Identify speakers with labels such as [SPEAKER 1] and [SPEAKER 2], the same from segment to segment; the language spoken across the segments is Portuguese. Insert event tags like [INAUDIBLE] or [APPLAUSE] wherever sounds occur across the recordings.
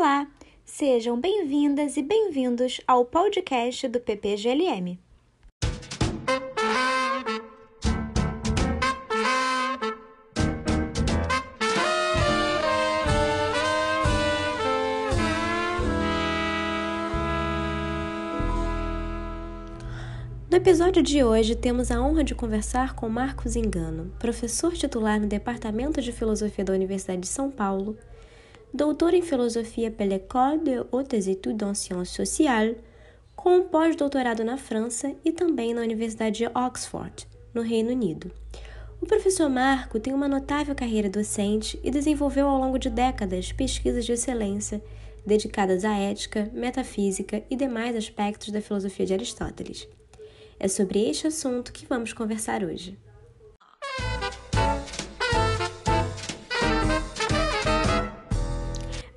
[SPEAKER 1] Olá, sejam bem-vindas e bem-vindos ao podcast do PPGLM. No episódio de hoje, temos a honra de conversar com Marcos Engano, professor titular no Departamento de Filosofia da Universidade de São Paulo, doutor em Filosofia pela École de Hautes Études en Sciences Sociales, com pós-doutorado na França e também na Universidade de Oxford, no Reino Unido. O professor Marco tem uma notável carreira docente e desenvolveu ao longo de décadas pesquisas de excelência dedicadas à ética, metafísica e demais aspectos da filosofia de Aristóteles. É sobre este assunto que vamos conversar hoje.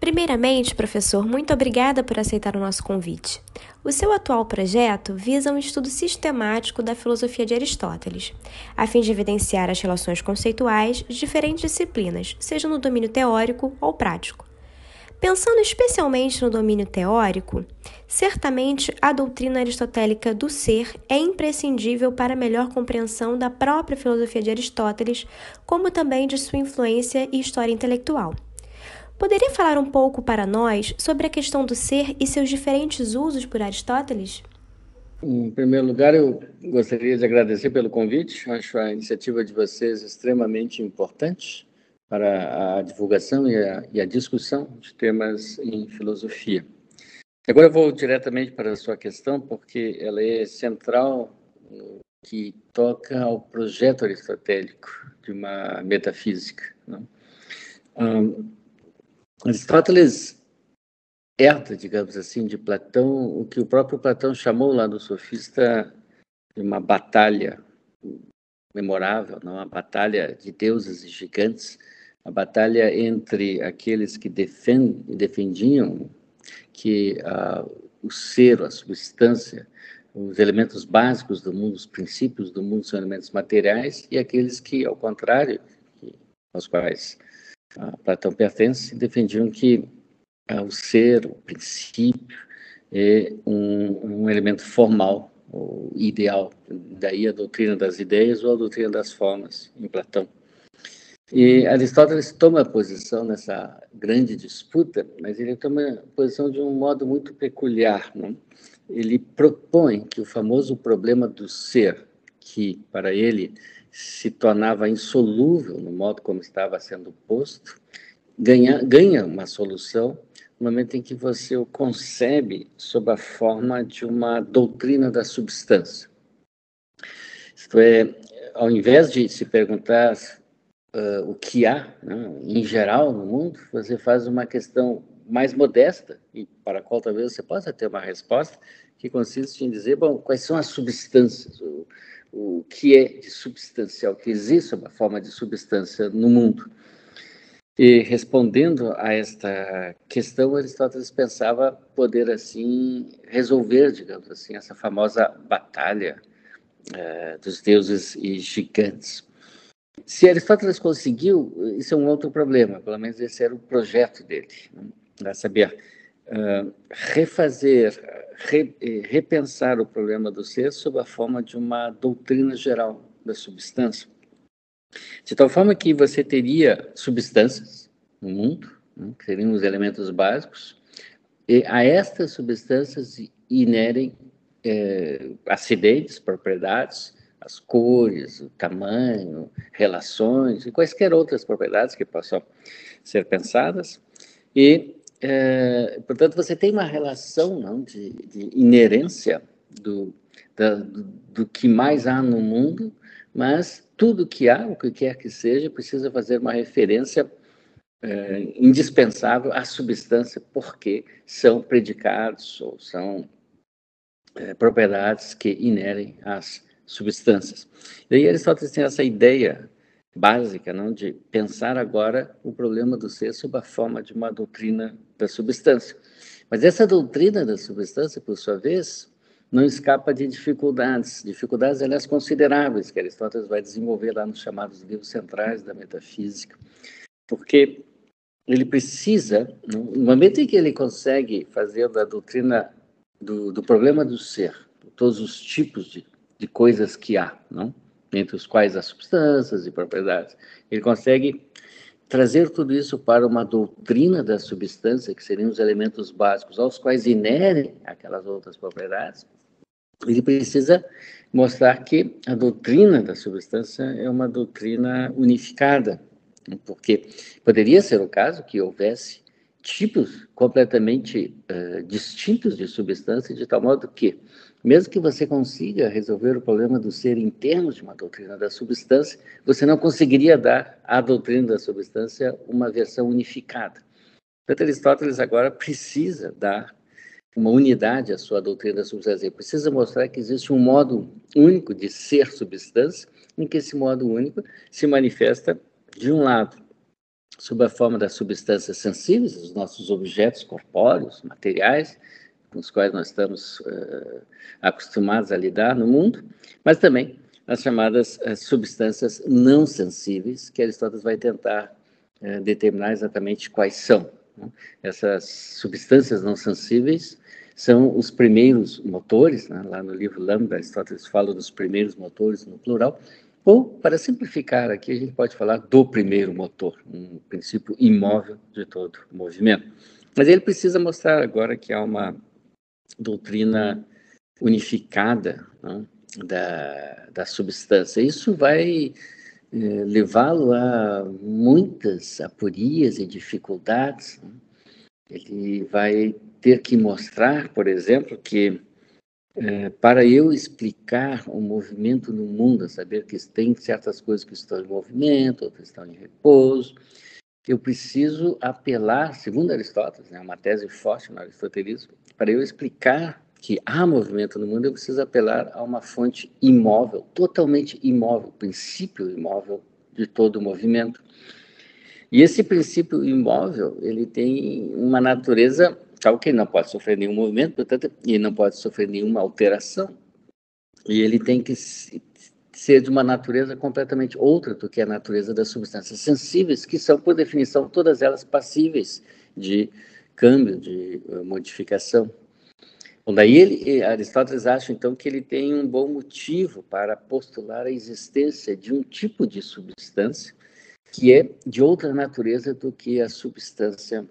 [SPEAKER 1] Primeiramente, professor, muito obrigada por aceitar o nosso convite. O seu atual projeto visa um estudo sistemático da filosofia de Aristóteles, a fim de evidenciar as relações conceituais de diferentes disciplinas, seja no domínio teórico ou prático. Pensando especialmente no domínio teórico, certamente a doutrina aristotélica do ser é imprescindível para a melhor compreensão da própria filosofia de Aristóteles, como também de sua influência e história intelectual. Poderia falar um pouco para nós sobre a questão do ser e seus diferentes usos por Aristóteles?
[SPEAKER 2] Em primeiro lugar, eu gostaria de agradecer pelo convite. Acho a iniciativa de vocês extremamente importante para a divulgação e a, e a discussão de temas em filosofia. Agora eu vou diretamente para a sua questão, porque ela é central que toca ao projeto aristotélico de uma metafísica. Um, Aristóteles herda, digamos assim, de Platão o que o próprio Platão chamou lá no Sofista de uma batalha memorável, não? uma batalha de deuses e gigantes, a batalha entre aqueles que defend, defendiam que uh, o ser, a substância, os elementos básicos do mundo, os princípios do mundo são elementos materiais, e aqueles que, ao contrário, aos quais uh, Platão pertence, defendiam que uh, o ser, o princípio, é um, um elemento formal, ou ideal. Daí a doutrina das ideias ou a doutrina das formas, em Platão. E Aristóteles toma posição nessa grande disputa, mas ele toma posição de um modo muito peculiar. Né? Ele propõe que o famoso problema do ser, que para ele se tornava insolúvel no modo como estava sendo posto, ganha, ganha uma solução no momento em que você o concebe sob a forma de uma doutrina da substância. Isto é, ao invés de se perguntar uh, o que há, né, em geral, no mundo, você faz uma questão mais modesta, e para a qual talvez você possa ter uma resposta, que consiste em dizer, bom, quais são as substâncias, o, o que é de substancial, que existe uma forma de substância no mundo. E respondendo a esta questão, Aristóteles pensava poder assim resolver, digamos assim, essa famosa batalha uh, dos deuses e gigantes. Se Aristóteles conseguiu, isso é um outro problema, pelo menos esse era o projeto dele, né? saber refazer, re, repensar o problema do ser sob a forma de uma doutrina geral da substância. De tal forma que você teria substâncias no mundo, né, que seriam os elementos básicos, e a estas substâncias inerem eh, acidentes, propriedades, as cores, o tamanho, relações e quaisquer outras propriedades que possam ser pensadas. E, é, portanto, você tem uma relação não, de, de inerência do, da, do, do, que mais há no mundo, mas tudo que há, o que quer que seja, precisa fazer uma referência é, indispensável à substância, porque são predicados ou são é, propriedades que inerem às substâncias. E aí Aristóteles tem essa ideia básica, não, de pensar agora o problema do ser sob a forma de uma doutrina da substância. Mas essa doutrina da substância, por sua vez, não escapa de dificuldades, dificuldades, aliás, consideráveis, que Aristóteles vai desenvolver lá nos chamados livros centrais da metafísica, porque ele precisa, no momento em que ele consegue fazer da doutrina do, do problema do ser, todos os tipos de, de coisas que há, não? Entre os quais as substâncias e propriedades, ele consegue trazer tudo isso para uma doutrina da substância, que seriam os elementos básicos aos quais inerem aquelas outras propriedades, ele precisa mostrar que a doutrina da substância é uma doutrina unificada, porque poderia ser o caso que houvesse tipos completamente uh, distintos de substância, de tal modo que, mesmo que você consiga resolver o problema do ser em termos de uma doutrina da substância, você não conseguiria dar à doutrina da substância uma versão unificada. Portanto, Aristóteles agora precisa dar uma unidade à sua doutrina da substância. Ele precisa mostrar que existe um modo único de ser substância, em que esse modo único se manifesta, de um lado, sob a forma das substâncias sensíveis, os nossos objetos corpóreos, materiais, com os quais nós estamos uh, acostumados a lidar no mundo, mas também as chamadas uh, substâncias não sensíveis, que Aristóteles vai tentar uh, determinar exatamente quais são. Né? Essas substâncias não sensíveis são os primeiros motores, né? lá no livro Lambda, Aristóteles fala dos primeiros motores no plural, ou, para simplificar aqui, a gente pode falar do primeiro motor, um princípio imóvel de todo movimento. Mas ele precisa mostrar agora que há uma doutrina unificada né, da, da substância. Isso vai eh, levá-lo a muitas aporias e dificuldades. Né? Ele vai ter que mostrar, por exemplo, que é, para eu explicar o movimento no mundo, saber que tem certas coisas que estão em movimento, outras estão em repouso, eu preciso apelar, segundo Aristóteles, né, uma tese forte no aristotelismo, para eu explicar que há movimento no mundo, eu preciso apelar a uma fonte imóvel, totalmente imóvel, princípio imóvel de todo o movimento. E esse princípio imóvel, ele tem uma natureza tal que ele não pode sofrer nenhum movimento, portanto, ele não pode sofrer nenhuma alteração. E ele tem que ser de uma natureza completamente outra do que a natureza das substâncias sensíveis, que são, por definição, todas elas passíveis de câmbio, de uh, modificação. Bom, daí ele, Aristóteles acha, então, que ele tem um bom motivo para postular a existência de um tipo de substância que é de outra natureza do que a substância,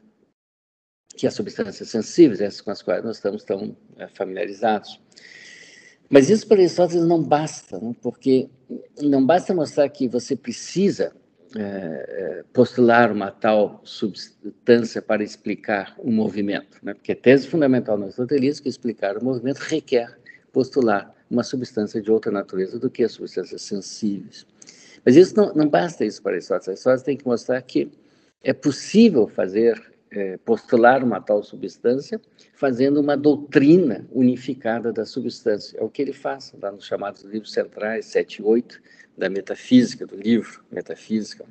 [SPEAKER 2] que as substâncias sensíveis, essas com as quais nós estamos tão é, familiarizados. Mas isso para Aristóteles não basta, né? porque não basta mostrar que você precisa é, postular uma tal substância para explicar o movimento, né? porque a tese fundamental no aristotelismo é que explicar o movimento requer postular uma substância de outra natureza do que as substâncias sensíveis. Mas isso não, não basta isso para Aristóteles. Aristóteles tem que mostrar que é possível fazer, é, postular uma tal substância, fazendo uma doutrina unificada da substância. É o que ele faz lá nos chamados livros centrais, 7 e 8, da metafísica, do livro Metafísica.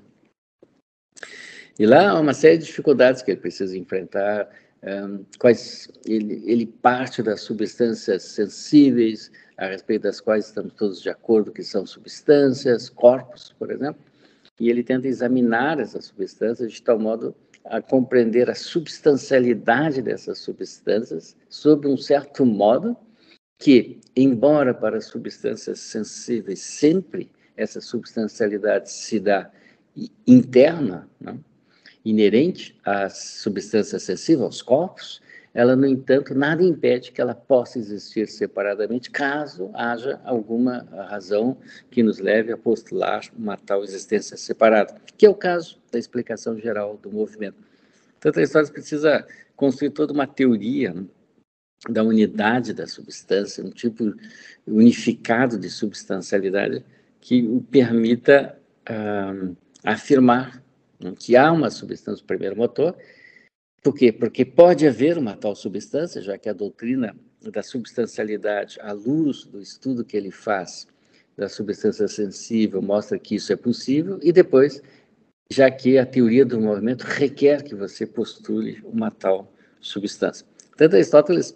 [SPEAKER 2] E lá há uma série de dificuldades que ele precisa enfrentar, um, quais ele, ele parte das substâncias sensíveis, a respeito das quais estamos todos de acordo que são substâncias, corpos, por exemplo, e ele tenta examinar essas substâncias de tal modo a compreender a substancialidade dessas substâncias sob um certo modo que, embora para substâncias sensíveis sempre essa substancialidade se dá interna, né, inerente às substâncias sensíveis, aos corpos, ela, no entanto, nada impede que ela possa existir separadamente, caso haja alguma razão que nos leve a postular uma tal existência separada, que é o caso da explicação geral do movimento. A história precisa construir toda uma teoria da unidade da substância, um tipo unificado de substancialidade que o permita uh, afirmar que há uma substância, o primeiro motor, por quê? Porque pode haver uma tal substância, já que a doutrina da substancialidade, à luz do estudo que ele faz da substância sensível, mostra que isso é possível, e depois, já que a teoria do movimento requer que você postule uma tal substância. Tanto Aristóteles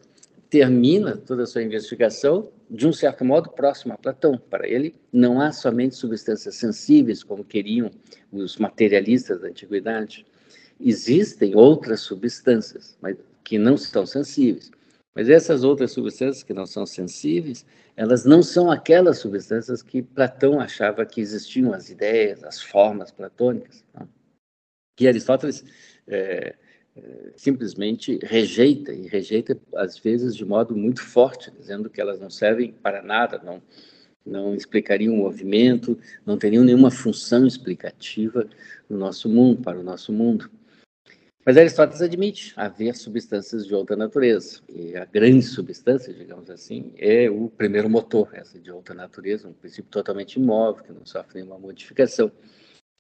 [SPEAKER 2] termina toda a sua investigação, de um certo modo, próximo a Platão. Para ele, não há somente substâncias sensíveis, como queriam os materialistas da antiguidade, existem outras substâncias, mas que não são sensíveis. Mas essas outras substâncias que não são sensíveis, elas não são aquelas substâncias que Platão achava que existiam as ideias, as formas platônicas. Não? Que Aristóteles é, é, simplesmente rejeita, e rejeita às vezes de modo muito forte, dizendo que elas não servem para nada, não, não explicariam o movimento, não teriam nenhuma função explicativa no nosso mundo, para o nosso mundo. Mas Aristóteles admite haver substâncias de outra natureza. E a grande substância, digamos assim, é o primeiro motor, essa de outra natureza, um princípio totalmente imóvel, que não sofre nenhuma modificação.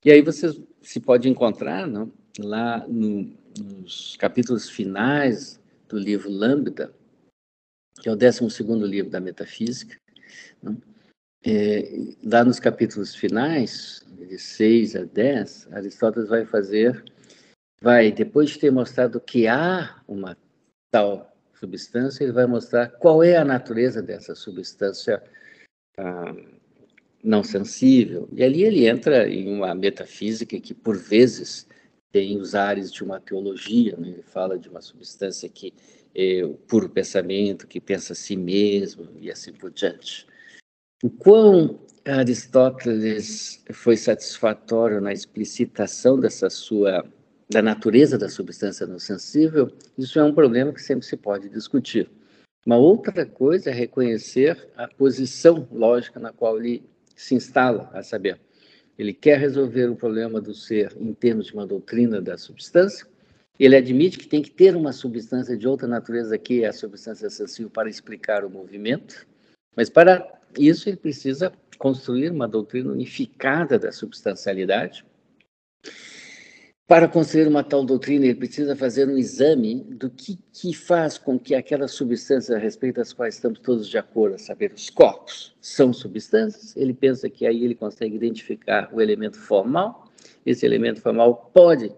[SPEAKER 2] E aí você se pode encontrar não, lá no, nos capítulos finais do livro Lambda, que é o 12 livro da Metafísica, não, é, lá nos capítulos finais, de 6 a 10, Aristóteles vai fazer vai, depois de ter mostrado que há uma tal substância, ele vai mostrar qual é a natureza dessa substância ah, não sensível. E ali ele entra em uma metafísica que, por vezes, tem os ares de uma teologia. Né? Ele fala de uma substância que é o puro pensamento, que pensa a si mesmo e assim por diante. O quão Aristóteles foi satisfatório na explicitação dessa sua da natureza da substância não sensível, isso é um problema que sempre se pode discutir. Uma outra coisa é reconhecer a posição lógica na qual ele se instala, a saber, ele quer resolver o problema do ser em termos de uma doutrina da substância, ele admite que tem que ter uma substância de outra natureza que é a substância sensível para explicar o movimento, mas para isso ele precisa construir uma doutrina unificada da substancialidade, para construir uma tal doutrina, ele precisa fazer um exame do que, que faz com que aquelas substâncias a respeito das quais estamos todos de acordo, a saber, os corpos, são substâncias. Ele pensa que aí ele consegue identificar o elemento formal. Esse elemento formal pode,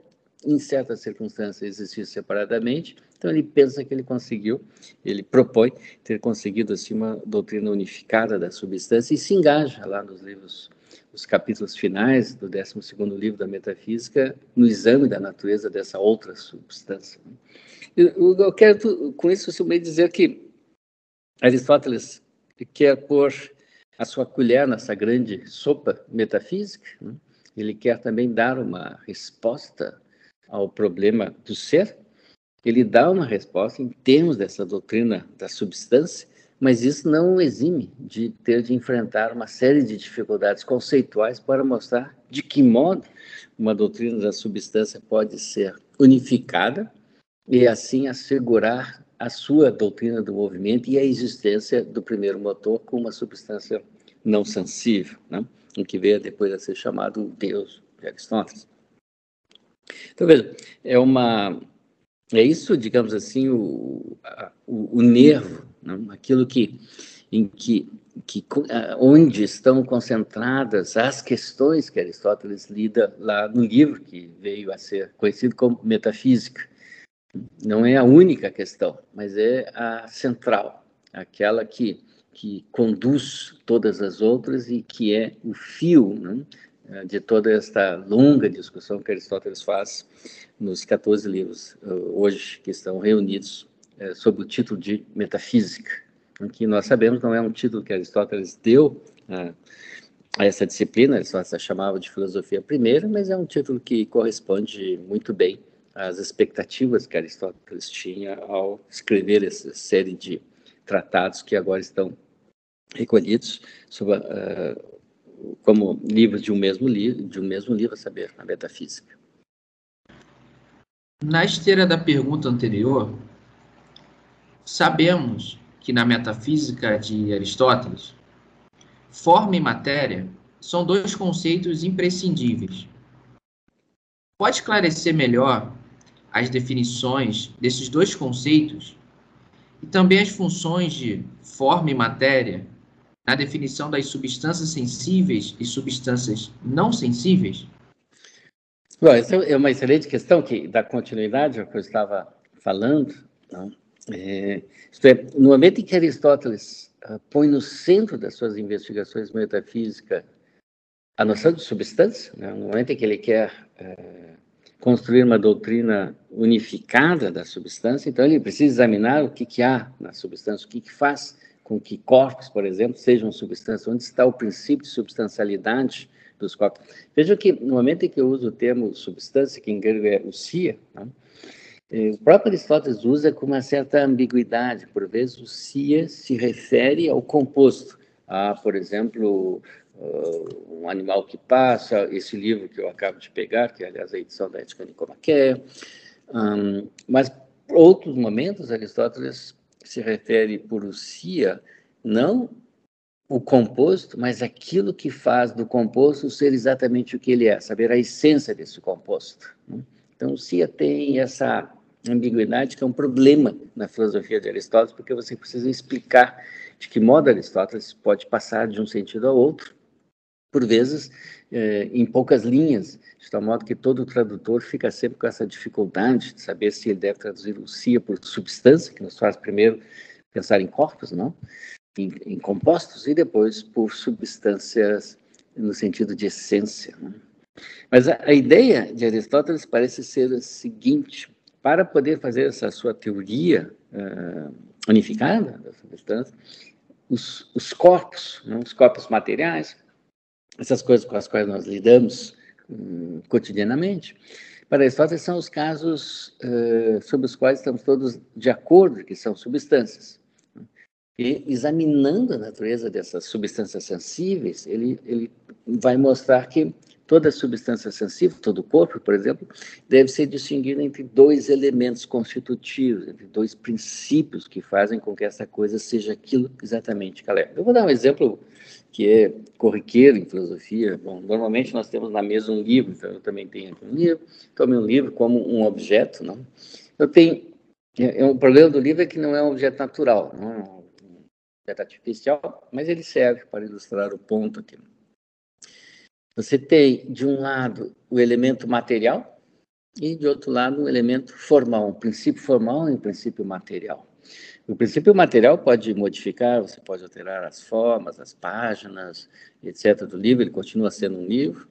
[SPEAKER 2] em certas circunstâncias, existir separadamente. Então, ele pensa que ele conseguiu, ele propõe ter conseguido assim, uma doutrina unificada da substância e se engaja lá nos livros os capítulos finais do 12 livro da Metafísica no exame da natureza dessa outra substância. Eu, eu quero, com isso, também dizer que Aristóteles quer pôr a sua colher nessa grande sopa metafísica, né? ele quer também dar uma resposta ao problema do ser, ele dá uma resposta em termos dessa doutrina da substância, mas isso não exime de ter de enfrentar uma série de dificuldades conceituais para mostrar de que modo uma doutrina da substância pode ser unificada e assim assegurar a sua doutrina do movimento e a existência do primeiro motor com uma substância não sensível, né? o que veio depois a ser chamado Deus de Aristóteles. Então, veja, é uma é isso, digamos assim, o, o, o nervo, né? aquilo que, em que, que, onde estão concentradas as questões que Aristóteles lida lá no livro, que veio a ser conhecido como Metafísica. Não é a única questão, mas é a central, aquela que, que conduz todas as outras e que é o fio né? de toda esta longa discussão que Aristóteles faz nos 14 livros eh, hoje que estão reunidos é, sob o título de Metafísica, que nós sabemos não é um título que Aristóteles deu a, a essa disciplina, Aristóteles chamava de filosofia primeira, mas é um título que corresponde muito bem às expectativas que Aristóteles tinha ao escrever essa série de tratados que agora estão recolhidos sobre, uh, como livros de um mesmo livro, de um mesmo livro, a saber, a metafísica.
[SPEAKER 3] Na esteira da pergunta anterior, sabemos que na metafísica de Aristóteles, forma e matéria são dois conceitos imprescindíveis. Pode esclarecer melhor as definições desses dois conceitos e também as funções de forma e matéria na definição das substâncias sensíveis e substâncias não sensíveis?
[SPEAKER 2] Bom, essa é uma excelente questão que dá continuidade ao que eu estava falando. Não? É, isto é, no momento em que Aristóteles uh, põe no centro das suas investigações metafísicas a noção de substância, né? no momento em que ele quer uh, construir uma doutrina unificada da substância, então ele precisa examinar o que, que há na substância, o que, que faz com que corpos, por exemplo, sejam substâncias, onde está o princípio de substancialidade dos corpos. Veja que no momento em que eu uso o termo substância, que em grego é usia, né, o próprio Aristóteles usa com uma certa ambiguidade. Por vezes, o cia se refere ao composto. Ah, por exemplo, uh, um animal que passa, esse livro que eu acabo de pegar, que é, aliás, a edição da Ética Nicomaquia. Um, mas, outros momentos, Aristóteles se refere por usia, não o composto, mas aquilo que faz do composto ser exatamente o que ele é, saber a essência desse composto. Né? Então, o Cia tem essa ambiguidade que é um problema na filosofia de Aristóteles, porque você precisa explicar de que modo Aristóteles pode passar de um sentido ao outro, por vezes eh, em poucas linhas, de tal modo que todo tradutor fica sempre com essa dificuldade de saber se ele deve traduzir o cia por substância, que nos faz primeiro pensar em corpos, não? Em, em compostos, e depois por substâncias no sentido de essência. Mas a, a, ideia de Aristóteles parece ser a seguinte: para poder fazer essa sua teoria uh, unificada da substância, os, os corpos, não? os corpos materiais, essas coisas com as quais nós lidamos hum, cotidianamente, para Aristóteles são os casos uh, sobre os quais estamos todos de acordo que são substâncias. E examinando a natureza dessas substâncias sensíveis, ele, ele vai mostrar que toda substância sensível, todo corpo, por exemplo, deve ser distinguido entre dois elementos constitutivos, entre dois princípios que fazem com que essa coisa seja aquilo exatamente que ela é. Eu vou dar um exemplo que é corriqueiro em filosofia. Bom, normalmente nós temos na mesa um livro, então eu também tenho aqui um livro. Tome um livro como um objeto, não? Eu tenho é, é, o problema do livro é que não é um objeto natural, não é um objeto artificial, mas ele serve para ilustrar o ponto aqui. Você tem, de um lado, o elemento material e, de outro lado, um elemento formal, um princípio formal e um princípio material. O princípio material pode modificar, você pode alterar as formas, as páginas, etc. do livro, ele continua sendo um livro,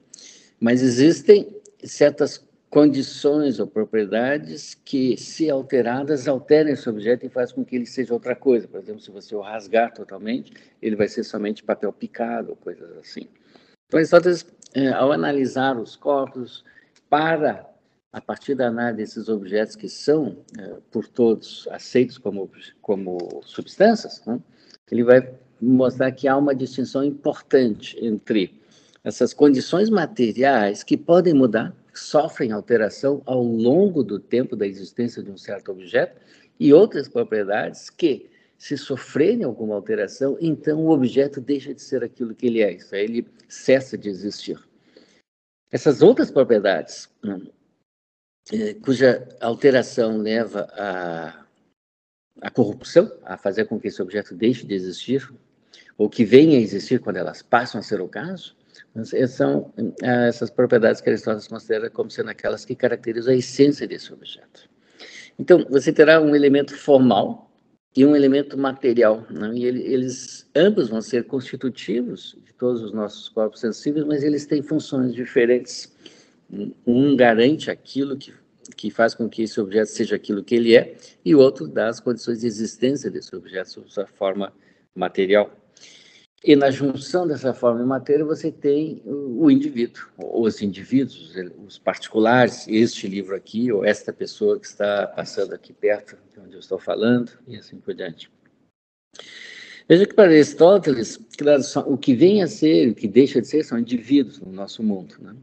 [SPEAKER 2] mas existem certas condições ou propriedades que, se alteradas, alteram esse objeto e fazem com que ele seja outra coisa. Por exemplo, se você o rasgar totalmente, ele vai ser somente papel picado, coisas assim. Aristóteles, é, ao analisar os corpos, para, a partir da análise desses objetos que são, é, por todos, aceitos como, como substâncias, né, ele vai mostrar que há uma distinção importante entre essas condições materiais que podem mudar, sofrem alteração ao longo do tempo da existência de um certo objeto, e outras propriedades que, se sofrerem alguma alteração, então o objeto deixa de ser aquilo que ele é, isso aí ele cessa de existir. Essas outras propriedades, né, é, cuja alteração leva à, à corrupção, a fazer com que esse objeto deixe de existir, ou que venha a existir quando elas passam a ser o caso, são é, essas propriedades que Aristóteles considera como sendo aquelas que caracterizam a essência desse objeto. Então, você terá um elemento formal, e um elemento material. Né? E ele, eles ambos vão ser constitutivos de todos os nossos corpos sensíveis, mas eles têm funções diferentes. Um garante aquilo que, que faz com que esse objeto seja aquilo que ele é, e o outro dá as condições de existência desse objeto sua forma material. E na junção dessa forma e matéria, você tem o indivíduo, os indivíduos, os particulares, este livro aqui, ou esta pessoa que está passando aqui perto de onde eu estou falando, e assim por diante. Veja que para Aristóteles, claro, o que vem a ser, o que deixa de ser, são indivíduos no nosso mundo. Né?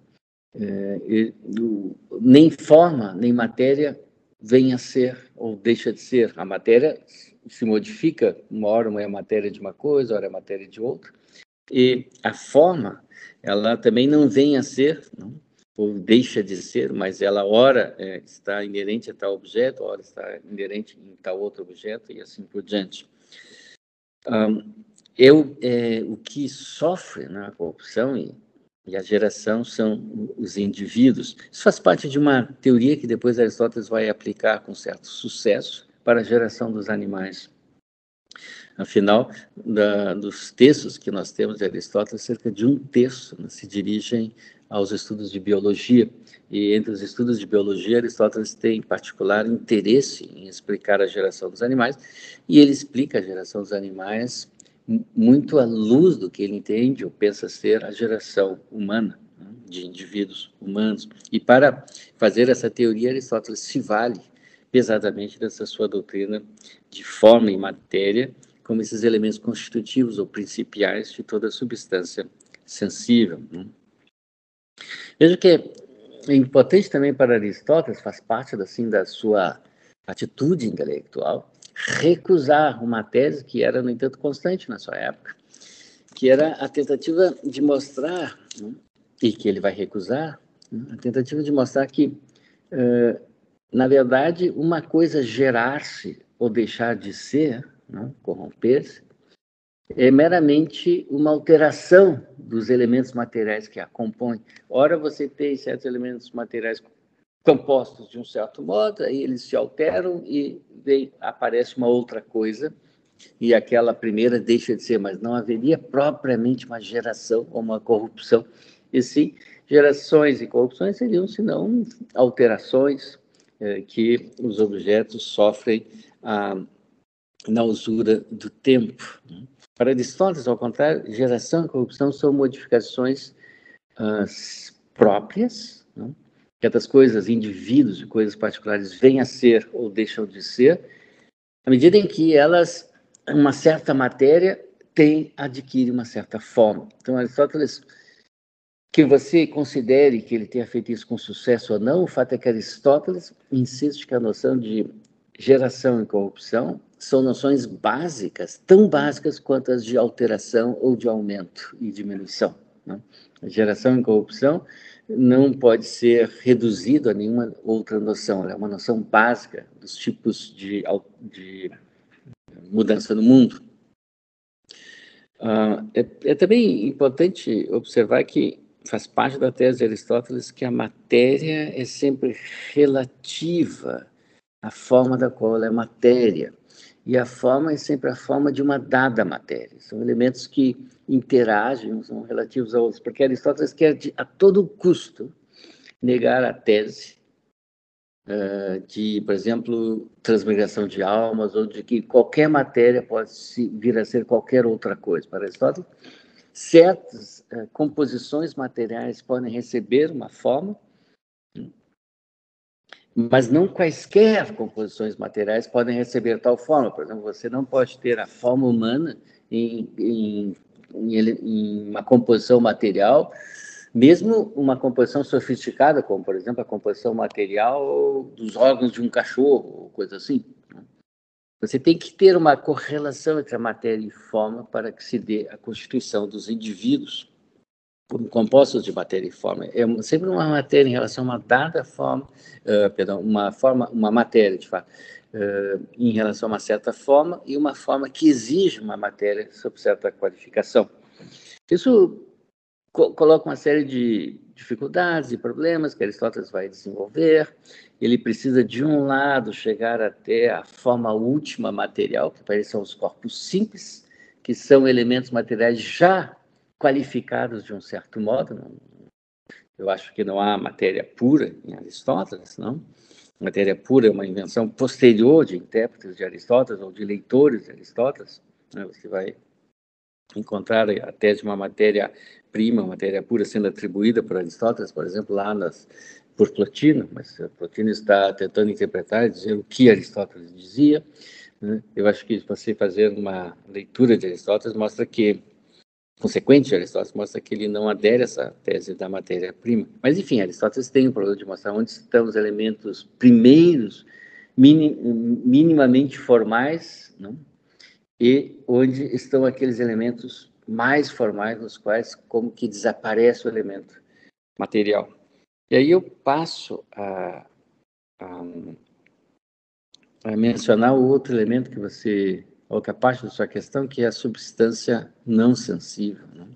[SPEAKER 2] É, e, o, nem forma, nem matéria vem a ser ou deixa de ser. A matéria se modifica, uma hora uma é matéria de uma coisa, hora é matéria de outra, e a forma, ela também não vem a ser, não? ou deixa de ser, mas ela ora é, está inerente a tal objeto, ora está inerente em tal outro objeto, e assim por diante. Um, eu, é, o que sofre na corrupção e, e a geração são os indivíduos. Isso faz parte de uma teoria que depois Aristóteles vai aplicar com certo sucesso, para a geração dos animais. Afinal, da, dos textos que nós temos de Aristóteles, cerca de um terço né, se dirigem aos estudos de biologia. E entre os estudos de biologia, Aristóteles tem particular interesse em explicar a geração dos animais, e ele explica a geração dos animais muito à luz do que ele entende ou pensa ser a geração humana, né, de indivíduos humanos. E para fazer essa teoria, Aristóteles se vale pesadamente dessa sua doutrina de forma e matéria, como esses elementos constitutivos ou principiais de toda substância sensível. Né? Veja que é importante também para Aristóteles, faz parte assim da sua atitude intelectual, recusar uma tese que era, no entanto, constante na sua época, que era a tentativa de mostrar, né, e que ele vai recusar, né, a tentativa de mostrar que, uh, na verdade, uma coisa gerar-se ou deixar de ser, né, corromper-se, é meramente uma alteração dos elementos materiais que a compõem. Ora, você tem certos elementos materiais compostos de um certo modo, aí eles se alteram e vem, aparece uma outra coisa, e aquela primeira deixa de ser, mas não haveria propriamente uma geração ou uma corrupção, e sim, gerações e corrupções seriam, senão, alterações eh, que os objetos sofrem ah, na usura do tempo. Né? Para Aristóteles, ao contrário, geração e corrupção são modificações uh, próprias, né? que essas coisas, indivíduos e coisas particulares, vêm a ser ou deixam de ser, à medida em que elas, uma certa matéria, tem, adquire uma certa forma. Então, Aristóteles, que você considere que ele tenha feito isso com sucesso ou não, o fato é que Aristóteles insiste que a noção de geração e corrupção são noções básicas, tão básicas quanto as de alteração ou de aumento e diminuição. Né? A geração e corrupção não pode ser reduzido a nenhuma outra noção, é uma noção básica dos tipos de, de mudança no mundo. Uh, é, é, também importante observar que faz parte da tese de Aristóteles que a matéria é sempre relativa à forma da qual ela é matéria e a forma é sempre a forma de uma dada matéria. São elementos que interagem, são relativos a outros, porque Aristóteles quer a todo custo negar a tese uh, de, por exemplo, transmigração de almas ou de que qualquer matéria pode vir a ser qualquer outra coisa. Para Aristóteles, certas uh, composições materiais podem receber uma forma mas não quaisquer composições materiais podem receber tal forma. Por exemplo, você não pode ter a forma humana em, em, em, em uma composição material, mesmo uma composição sofisticada, como, por exemplo, a composição material dos órgãos de um cachorro, coisa assim. Né? Você tem que ter uma correlação entre a matéria e forma para que se dê a constituição dos indivíduos compostos de matéria e forma. É sempre uma matéria em relação a uma dada forma, uh, perdão, uma forma, uma matéria, de fato, uh, em relação a uma certa forma e uma forma que exige uma matéria sob certa qualificação. Isso co coloca uma série de dificuldades e problemas que Aristóteles vai desenvolver. Ele precisa, de um lado, chegar até a forma última material, que são os corpos simples, que são elementos materiais já qualificados de um certo modo. Eu acho que não há matéria pura em Aristóteles, não. Matéria pura é uma invenção posterior de intérpretes de Aristóteles ou de leitores de Aristóteles. Né? Você vai encontrar a tese de uma matéria-prima, matéria pura, sendo atribuída por Aristóteles, por exemplo, lá nas, por Plotino, mas Plotino está tentando interpretar dizer o que Aristóteles dizia. Né? Eu acho que você fazer uma leitura de Aristóteles mostra que consequente, Aristóteles mostra que ele não adere a essa tese da matéria-prima. Mas, enfim, Aristóteles tem o problema de mostrar onde estão os elementos primeiros, minimamente formais, não? e onde estão aqueles elementos mais formais, nos quais como que desaparece o elemento material. E aí eu passo a, a, a mencionar o outro elemento que você outra parte da sua questão, que é a substância não sensível. Né?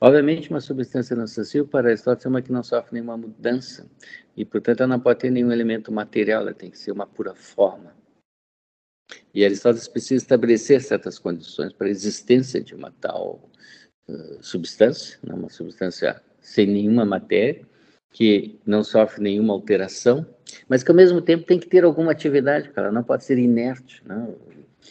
[SPEAKER 2] Obviamente, uma substância não sensível para Aristóteles é uma que não sofre nenhuma mudança, e, portanto, ela não pode ter nenhum elemento material, ela tem que ser uma pura forma. E Aristóteles precisa estabelecer certas condições para a existência de uma tal uh, substância, né, uma substância sem nenhuma matéria, que não sofre nenhuma alteração, mas que ao mesmo tempo tem que ter alguma atividade, ela não pode ser inerte. Né?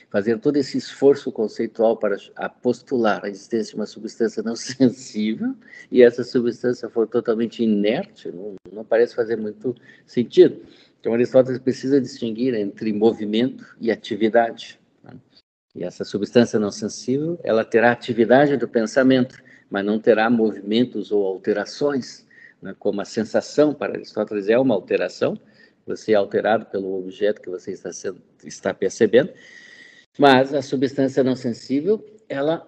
[SPEAKER 2] Fazer todo esse esforço conceitual para postular a existência de uma substância não [LAUGHS] sensível e essa substância for totalmente inerte, não, não parece fazer muito sentido. Então, Aristóteles precisa distinguir entre movimento e atividade. Né? E essa substância não sensível, ela terá atividade do pensamento, mas não terá movimentos ou alterações né, como a sensação para Aristóteles é uma alteração, você é alterado pelo objeto que você está, sendo, está percebendo, mas a substância não sensível, ela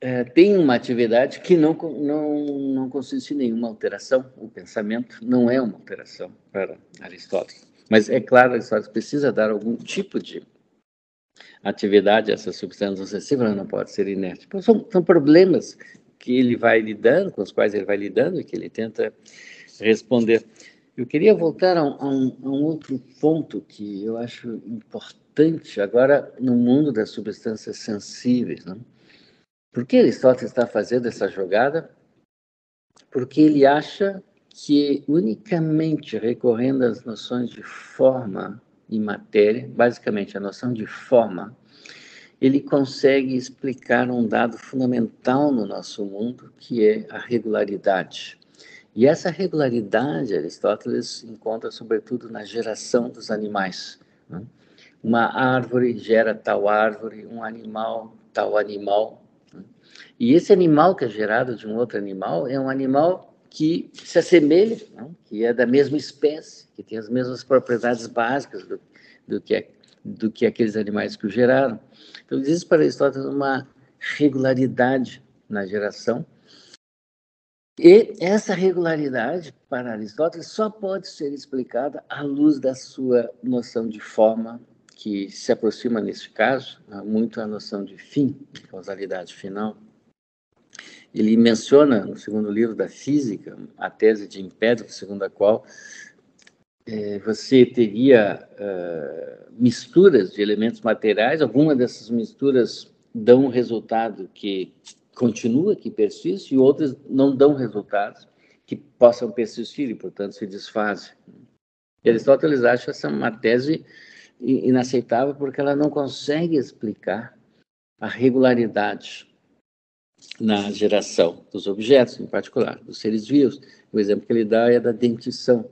[SPEAKER 2] é, tem uma atividade que não, não, não consiste em nenhuma alteração, o pensamento não é uma alteração para Aristóteles. Mas é claro, Aristóteles precisa dar algum tipo de atividade essa substância não sensível, não pode ser inerte. Então, são, são problemas que ele vai lidando, com os quais ele vai lidando e que ele tenta responder. Eu queria voltar a um, a um, outro ponto que eu acho importante agora no mundo das substâncias sensíveis. Né? Por que Aristóteles está fazendo essa jogada? Porque ele acha que unicamente recorrendo às noções de forma e matéria, basicamente a noção de forma, ele consegue explicar um dado fundamental no nosso mundo, que é a regularidade. E essa regularidade, Aristóteles encontra sobretudo na geração dos animais. Né? Uma árvore gera tal árvore, um animal, tal animal. Né? E esse animal que é gerado de um outro animal é um animal que se assemelha, né? que é da mesma espécie, que tem as mesmas propriedades básicas do, do, que, do que aqueles animais que o geraram. Então, existe para Aristóteles uma regularidade na geração. E essa regularidade, para Aristóteles, só pode ser explicada à luz da sua noção de forma, que se aproxima, nesse caso, muito à noção de fim, de causalidade final. Ele menciona, no segundo livro da Física, a tese de Empédoclo, segundo a qual é, você teria uh, misturas de elementos materiais, algumas dessas misturas dão um resultado que continua, que persiste, e outras não dão resultados que possam persistir e, portanto, se desfazem. E Aristóteles acha essa uma tese inaceitável porque ela não consegue explicar a regularidade na geração dos objetos, em particular, dos seres vivos. O exemplo que ele dá é da dentição.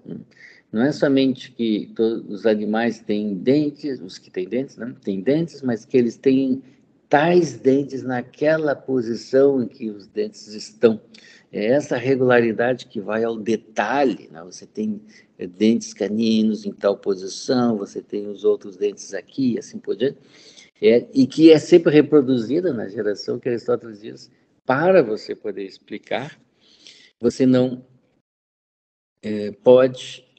[SPEAKER 2] Não é somente que todos os animais têm dentes, os que têm dentes, né? têm dentes, mas que eles têm tais dentes naquela posição em que os dentes estão. É essa regularidade que vai ao detalhe. Né? Você tem é, dentes caninos em tal posição, você tem os outros dentes aqui, assim por diante. É, e que é sempre reproduzida na geração que Aristóteles diz, para você poder explicar, você não é, pode eh,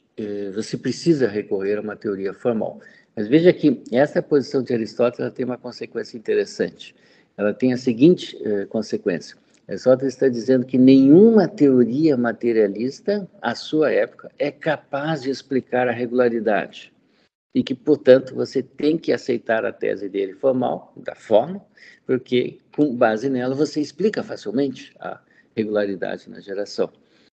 [SPEAKER 2] você precisa recorrer a uma teoria formal. Mas veja que essa posição de Aristóteles tem uma consequência interessante. Ela tem a seguinte eh, consequência. Aristóteles está dizendo que nenhuma teoria materialista, à sua época, é capaz de explicar a regularidade. E que, portanto, você tem que aceitar a tese dele formal, da forma, porque, com base nela, você explica facilmente a regularidade na geração.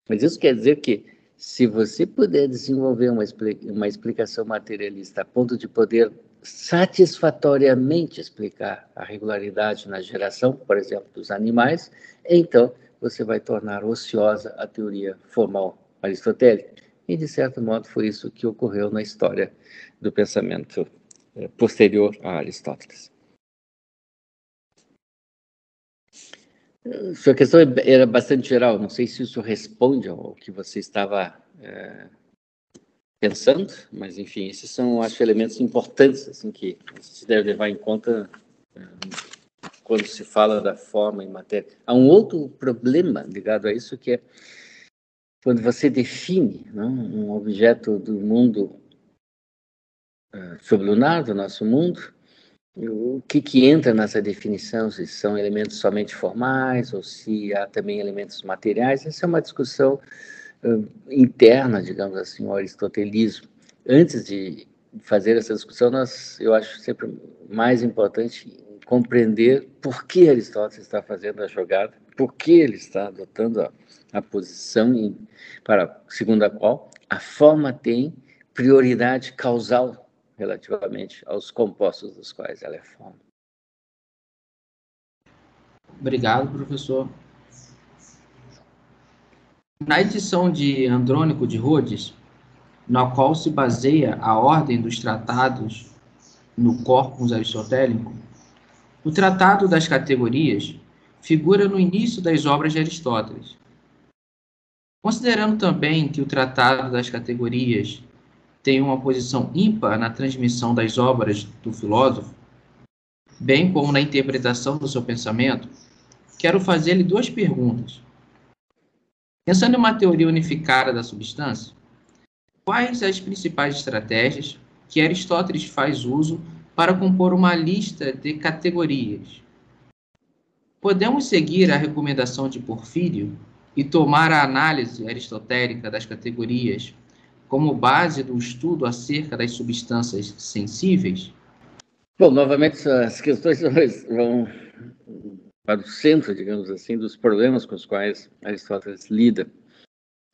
[SPEAKER 2] Mas isso quer dizer que se você puder desenvolver uma, uma explicação materialista a ponto de poder satisfatoriamente explicar a regularidade na geração, por exemplo, dos animais, então você vai tornar ociosa a teoria formal aristotélica. E, de certo modo, foi isso que ocorreu na história do pensamento eh, posterior a Aristóteles. Sua questão era bastante geral, não sei se isso responde ao que você estava é, pensando, mas enfim, esses são, acho, elementos importantes assim, que se deve levar em conta é, quando se fala da forma em matéria. Há um outro problema ligado a isso que é quando você define não, um objeto do mundo uh, sublunar, do nosso mundo, o que, que entra nessa definição, se são elementos somente formais ou se há também elementos materiais, essa é uma discussão uh, interna, digamos assim, ao aristotelismo. Antes de fazer essa discussão, nós, eu acho sempre mais importante compreender por que Aristóteles está fazendo a jogada, por que ele está adotando a, a posição em, para, segundo a qual a forma tem prioridade causal relativamente aos compostos dos quais ela é forma.
[SPEAKER 3] Obrigado, professor. Na edição de Andrônico de Rhodes, na qual se baseia a ordem dos tratados no corpus aristotélico, o Tratado das Categorias figura no início das obras de Aristóteles. Considerando também que o Tratado das Categorias tem uma posição ímpar na transmissão das obras do filósofo, bem como na interpretação do seu pensamento, quero fazer-lhe duas perguntas. Pensando em uma teoria unificada da substância, quais as principais estratégias que Aristóteles faz uso para compor uma lista de categorias? Podemos seguir a recomendação de Porfírio e tomar a análise aristotélica das categorias como base do estudo acerca das substâncias sensíveis?
[SPEAKER 2] Bom, novamente, as questões [LAUGHS] vão para o centro, digamos assim, dos problemas com os quais Aristóteles lida.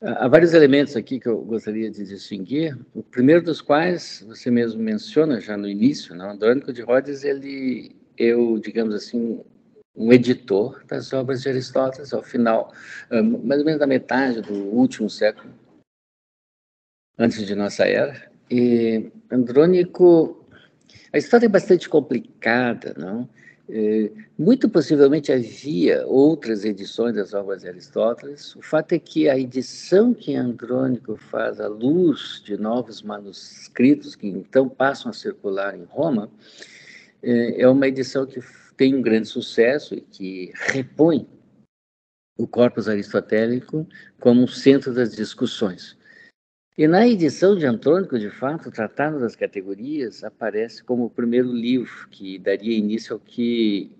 [SPEAKER 2] Há vários elementos aqui que eu gostaria de distinguir. O primeiro dos quais você mesmo menciona já no início, não? Andrônico de Rhodes, ele eu, digamos assim, um editor das obras de Aristóteles ao final, mais ou menos da metade do último século, antes de nossa era. E Andrônico, a história é bastante complicada, não? É, muito possivelmente havia outras edições das obras de Aristóteles. O fato é que a edição que Andrônico faz à luz de novos manuscritos que então passam a circular em Roma é, é uma edição que tem um grande sucesso e que repõe o corpus aristotélico como centro das discussões. E na edição de Antônico, de fato, o Tratado das Categorias aparece como o primeiro livro que daria início ao que,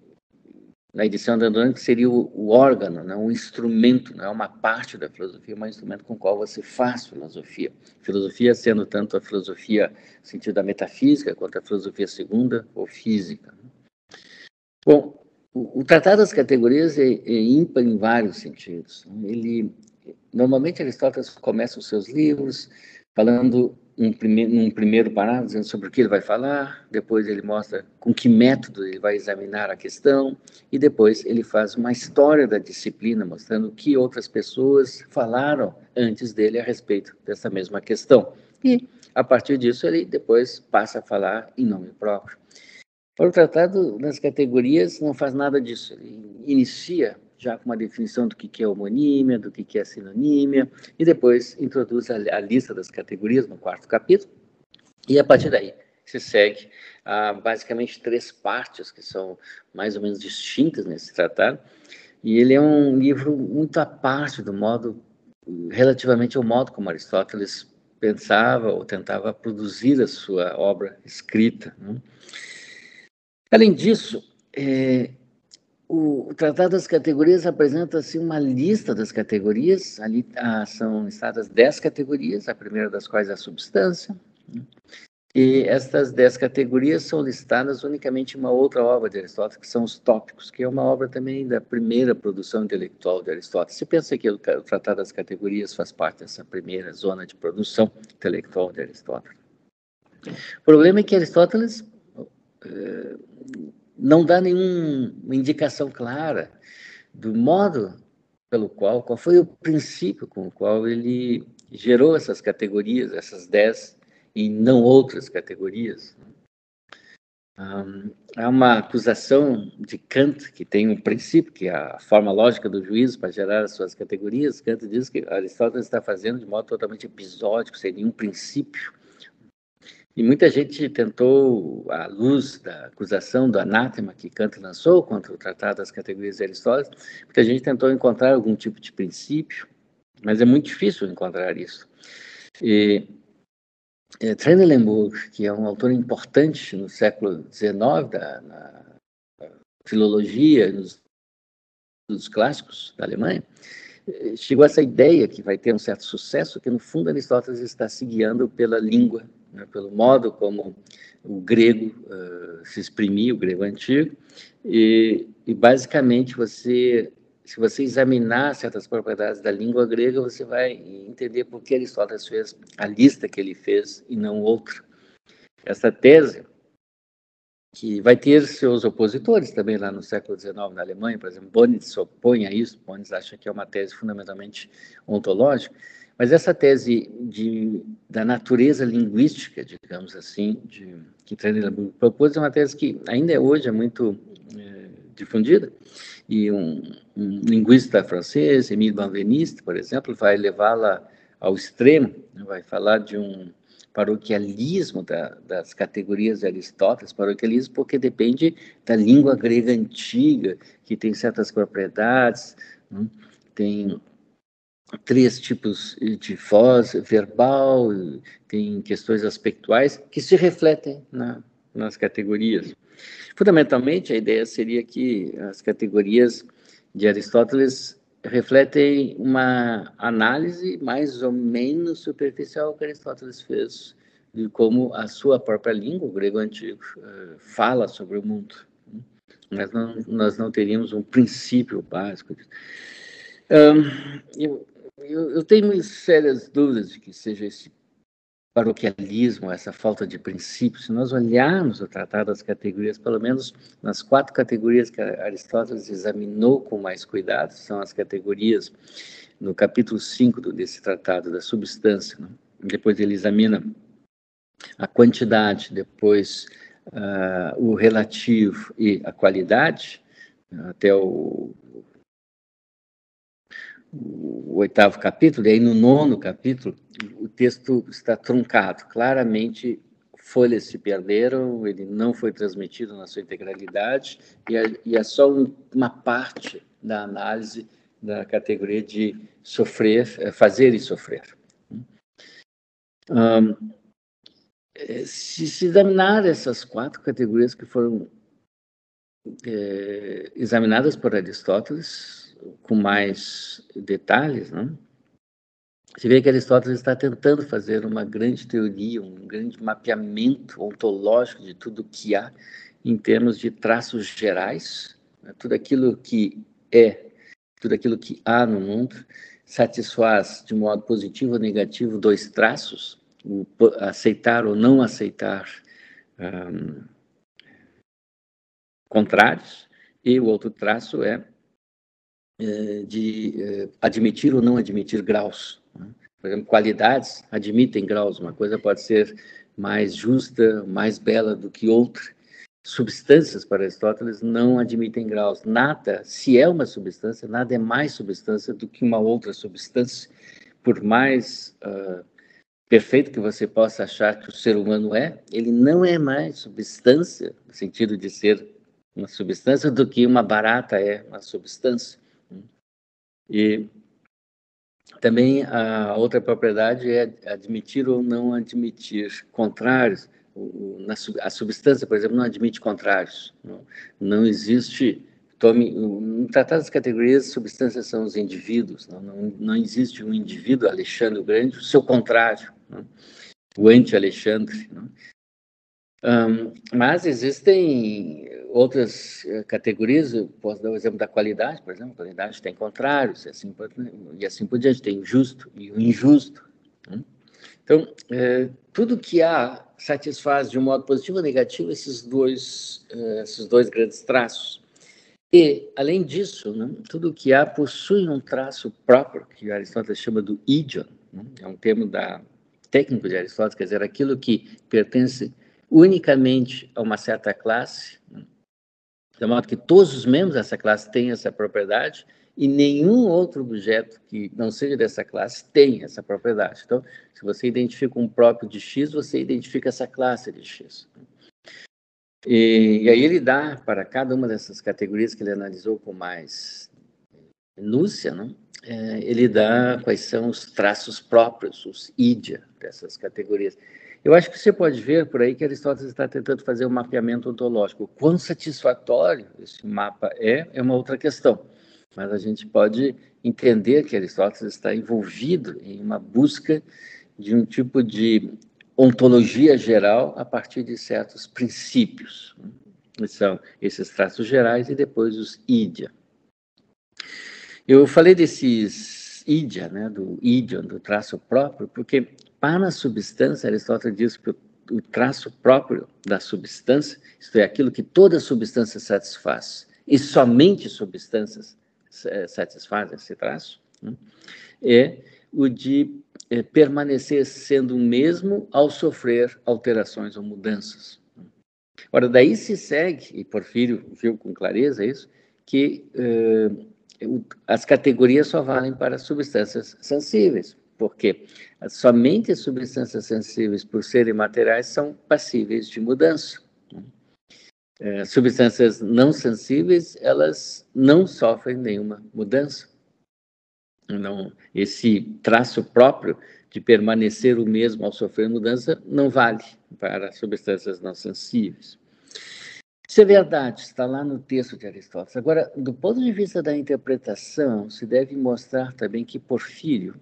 [SPEAKER 2] na edição de Antônico, seria o, o órgão, né, um instrumento, não é uma parte da filosofia, mas um instrumento com o qual você faz filosofia. Filosofia sendo tanto a filosofia no sentido da metafísica, quanto a filosofia segunda ou física. Bom, o, o Tratado das Categorias é, é ímpar em vários sentidos. Ele Normalmente Aristóteles começa os seus livros falando um primeiro, primeiro parágrafo dizendo sobre o que ele vai falar, depois ele mostra com que método ele vai examinar a questão e depois ele faz uma história da disciplina mostrando o que outras pessoas falaram antes dele a respeito dessa mesma questão. E a partir disso ele depois passa a falar em nome próprio. O tratado nas categorias não faz nada disso. Ele inicia já com uma definição do que é homonímia, do que é sinonímia, e depois introduz a, a lista das categorias no quarto capítulo, e a partir daí se segue ah, basicamente três partes que são mais ou menos distintas nesse tratado, e ele é um livro muito à parte do modo, relativamente ao modo como Aristóteles pensava ou tentava produzir a sua obra escrita. Né? Além disso, é, o, Tratado das Categorias apresenta assim, uma lista das categorias. Ali ah, são listadas dez categorias, a primeira das quais é a substância. Né? E estas dez categorias são listadas unicamente em uma outra obra de Aristóteles, que são os tópicos, que é uma obra também da primeira produção intelectual de Aristóteles. Você pensa que o, Tratado das Categorias faz parte dessa primeira zona de produção intelectual de Aristóteles. O problema é que Aristóteles eh, não dá nenhuma indicação clara do modo pelo qual, qual foi o princípio com o qual ele gerou essas categorias, essas dez, e não outras categorias. Há uma acusação de Kant, que tem um princípio, que é a forma lógica do juízo para gerar as suas categorias. Kant diz que Aristóteles está fazendo de modo totalmente episódico, sem nenhum princípio. E muita gente tentou, à luz da acusação do anátema que Kant lançou contra o Tratado das Categorias de Aristóteles, muita gente tentou encontrar algum tipo de princípio, mas é muito difícil encontrar isso. E é, Trendelenburg, que é um autor importante no século XIX da na filologia, nos, nos clássicos da Alemanha, chegou a essa ideia que vai ter um certo sucesso, que no fundo Aristóteles está se guiando pela língua né, pelo modo como o grego uh, se exprimia, o grego antigo, e, e basicamente você se você examinar certas propriedades da língua grega, você vai entender por que Aristóteles fez a lista que ele fez e não outra. Essa tese, que vai ter seus opositores também lá no século XIX na Alemanha, por exemplo, Bonitz se opõe a isso, Bonitz acha que é uma tese fundamentalmente ontológica, mas essa tese de, da natureza linguística, digamos assim, de, que Trendelenburg propôs, é uma tese que ainda é hoje é muito é, difundida, e um, um linguista francês, Émile Benveniste, por exemplo, vai levá-la ao extremo, né? vai falar de um paroquialismo da, das categorias de Aristóteles, paroquialismo porque depende da língua grega antiga, que tem certas propriedades, né? tem três tipos de voz, verbal, tem questões aspectuais que se refletem na, nas categorias. Fundamentalmente, a ideia seria que as categorias de Aristóteles refletem uma análise mais ou menos superficial que Aristóteles fez de como a sua própria língua, o grego antigo, eh, fala sobre o mundo. Mas não, nós não teríamos um princípio básico. Um, eu, eu, eu tenho sérias dúvidas de que seja esse paroquialismo, essa falta de princípios, se nós olharmos o Tratado das Categorias, pelo menos nas quatro categorias que Aristóteles examinou com mais cuidado, são as categorias no capítulo 5 desse tratado da substância, né? depois ele examina a quantidade, depois uh, o relativo e a qualidade, até o, o oitavo capítulo, e aí no nono capítulo, o texto está truncado. Claramente, folhas se perderam, ele não foi transmitido na sua integralidade, e é, e é só um, uma parte da análise da categoria de sofrer, é, fazer e sofrer. Um, é, se, se examinar essas quatro categorias que foram é, examinadas por Aristóteles, com mais detalhes, né? Você vê que Aristóteles está tentando fazer uma grande teoria, um grande mapeamento ontológico de tudo que há em termos de traços gerais, né? tudo aquilo que é, tudo aquilo que há no mundo, satisfaz de modo positivo ou negativo dois traços, o aceitar ou não aceitar um, contrários, e o outro traço é, de é, admitir ou não admitir graus. Né? Por exemplo, qualidades admitem graus. Uma coisa pode ser mais justa, mais bela do que outra. Substâncias, para Aristóteles, não admitem graus. Nada, se é uma substância, nada é mais substância do que uma outra substância. Por mais uh, perfeito que você possa achar que o ser humano é, ele não é mais substância, no sentido de ser uma substância, do que uma barata é uma substância. E também a outra propriedade é admitir ou não admitir contrários. a substância, por exemplo, não admite contrários. Não, existe. Tome, no Tratado das Categorias, substâncias são os indivíduos. Não, não, não existe um indivíduo, Alexandre o Grande, o seu contrário, não? o anti-Alexandre. Um, mas existem outras eh, categorias, eu posso dar o exemplo da qualidade, por exemplo, qualidade tem contrários, e assim, e assim por diante, tem o justo e o injusto. Né? Então, é, tudo que há satisfaz de um modo positivo ou negativo esses dois, é, esses dois grandes traços. E, além disso, né, tudo que há possui um traço próprio, que Aristóteles chama do idion, né? é um termo da técnico de Aristóteles, quer dizer, aquilo que pertence unicamente a uma certa classe, de modo que todos os membros dessa classe têm essa propriedade e nenhum outro objeto que não seja dessa classe tem essa propriedade. Então, se você identifica um próprio de X, você identifica essa classe de X. E, e aí ele dá para cada uma dessas categorias que ele analisou com mais minúcia, né? É, ele dá quais são os traços próprios, os ídia dessas categorias. Eu acho que você pode ver por aí que Aristóteles está tentando fazer um mapeamento ontológico. Quão satisfatório esse mapa é, é uma outra questão. Mas a gente pode entender que Aristóteles está envolvido em uma busca de um tipo de ontologia geral a partir de certos princípios. São esses traços gerais e depois os ídia. Eu falei desses ídia, né, do ídion, do traço próprio, porque para a substância, Aristóteles diz que o traço próprio da substância, isto é, aquilo que toda substância satisfaz, e somente substâncias eh, satisfazem esse traço, né, é o de é, permanecer sendo o mesmo ao sofrer alterações ou mudanças. Ora, daí se segue, e Porfírio viu com clareza isso, que eh, as categorias só valem para substâncias sensíveis, porque somente as substâncias sensíveis, por serem materiais, são passíveis de mudança. Eh, substâncias não sensíveis, elas não sofrem nenhuma mudança. Não, esse traço próprio de permanecer o mesmo ao sofrer mudança não vale para substâncias não sensíveis. Isso é verdade, está lá no texto de Aristóteles. Agora, do ponto de vista da interpretação, se deve mostrar também que Porfírio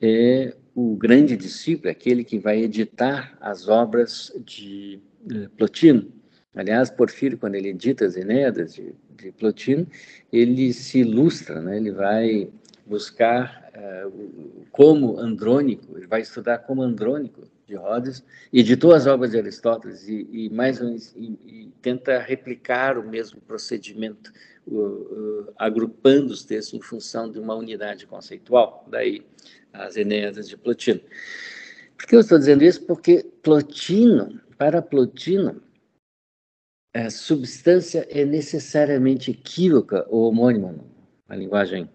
[SPEAKER 2] é o grande discípulo, aquele que vai editar as obras de eh, Plotino. Aliás, Porfírio, quando ele edita as Enéadas de, de Plotino, ele se ilustra, né? ele vai buscar uh, como Andrônico, ele vai estudar como Andrônico de Rhodes, editou as obras de Aristóteles e, e mais e, e, tenta replicar o mesmo procedimento, uh, uh, agrupando os textos em função de uma unidade conceitual, daí as Enéadas de Plotino. Por que eu estou dizendo isso? Porque Plotino, para Plotino, a substância é necessariamente equívoca ou homônima, a linguagem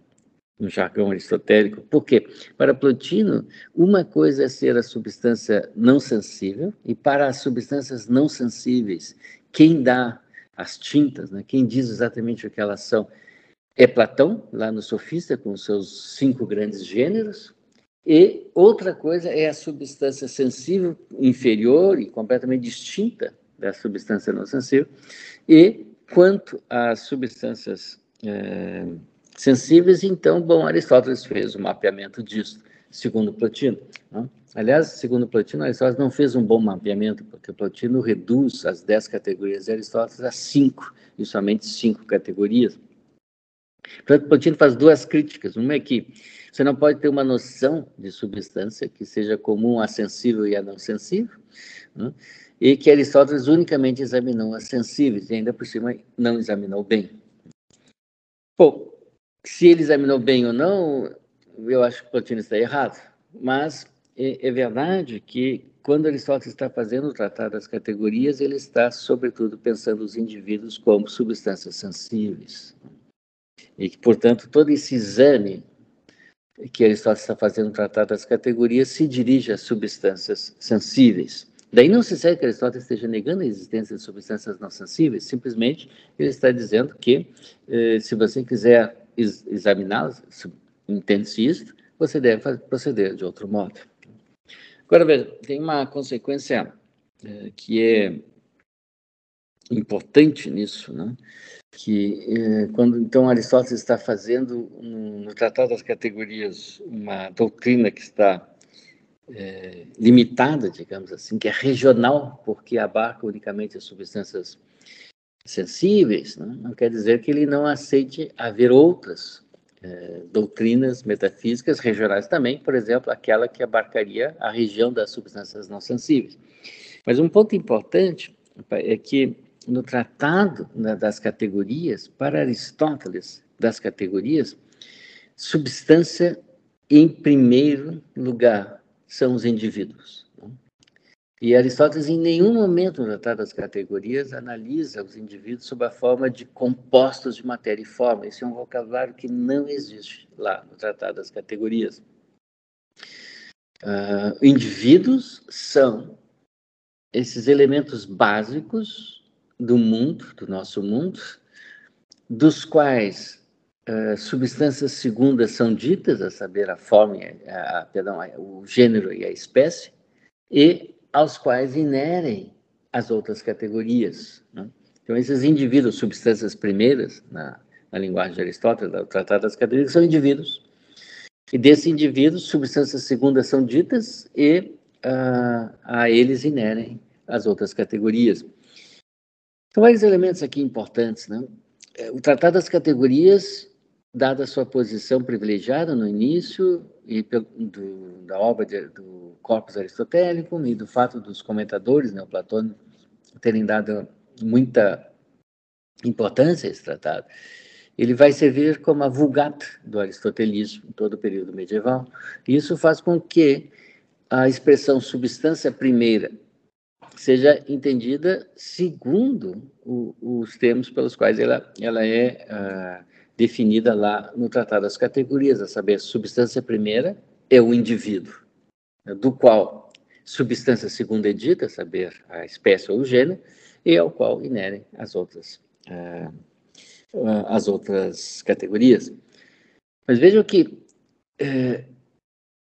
[SPEAKER 2] no jargão aristotélico. Por quê? Para Plotino, uma coisa é ser a substância não sensível, e para as substâncias não sensíveis, quem dá as tintas, né, quem diz exatamente o que elas são, é Platão, lá no Sofista, com seus cinco grandes gêneros, e outra coisa é a substância sensível inferior e completamente distinta da substância não sensível, e quanto às substâncias é, sensíveis, então, bom, Aristóteles fez o mapeamento disso, segundo Plotino. Né? Aliás, segundo Plotino, Aristóteles não fez um bom mapeamento, porque Plotino reduz as dez categorias de Aristóteles a cinco, e somente cinco categorias. Portanto, Plotino faz duas críticas. Uma é que você não pode ter uma noção de substância que seja comum a sensível e a não sensível, né? e que Aristóteles unicamente examinou as sensíveis, e ainda por cima não examinou bem. Bom, se ele examinou bem ou não, eu acho que Plotino está errado. Mas é, é verdade que quando Aristóteles está fazendo o tratado das categorias, ele está, sobretudo, pensando os indivíduos como substâncias sensíveis. E que, portanto, todo esse exame que Aristóteles está fazendo no tratado das categorias se dirige às substâncias sensíveis. Daí não se segue que Aristóteles esteja negando a existência de substâncias não sensíveis, simplesmente ele está dizendo que, eh, se você quiser examiná-las, entende-se isso, você deve proceder de outro modo. Agora, veja, tem uma consequência é, que é importante nisso, né? Que é, quando então Aristóteles está fazendo no, no, Tratado das Categorias uma doutrina que está é, limitada, digamos assim, que é regional, porque abarca unicamente as substâncias sensíveis, né? não quer dizer que ele não aceite haver outras é, doutrinas metafísicas regionais também, por exemplo, aquela que abarcaria a região das substâncias não sensíveis. Mas um ponto importante é que no tratado né, das categorias, para Aristóteles, das categorias, substância em primeiro lugar são os indivíduos. E Aristóteles, em nenhum momento no Tratado das Categorias, analisa os indivíduos sob a forma de compostos de matéria e forma. Esse é um vocabulário que não existe lá no Tratado das Categorias. Uh, indivíduos são esses elementos básicos do mundo, do nosso mundo, dos quais uh, substâncias segundas são ditas, a saber, a forma, a, a, perdão, o gênero e a espécie, e aos quais inerem as outras categorias. Né? Então, esses indivíduos, substâncias primeiras, na, na linguagem de Aristóteles, do Tratado das Categorias, são indivíduos. E desses indivíduos, substâncias segundas são ditas e a, a eles inerem as outras categorias. Então, vários elementos aqui importantes. Né? É, o Tratado das Categorias, dada a sua posição privilegiada no início e do, da obra de, do corpus aristotélico e do fato dos comentadores neoplatônicos terem dado muita importância a esse tratado, ele vai servir como a vulgata do aristotelismo em todo o período medieval. Isso faz com que a expressão substância primeira seja entendida segundo o, os termos pelos quais ela, ela é uh, definida lá no Tratado das Categorias, a saber, substância primeira é o indivíduo, né, do qual substância segunda é dita, a saber, a espécie ou o gênero, e ao qual inerem as outras uh, as outras categorias. Mas vejam que é,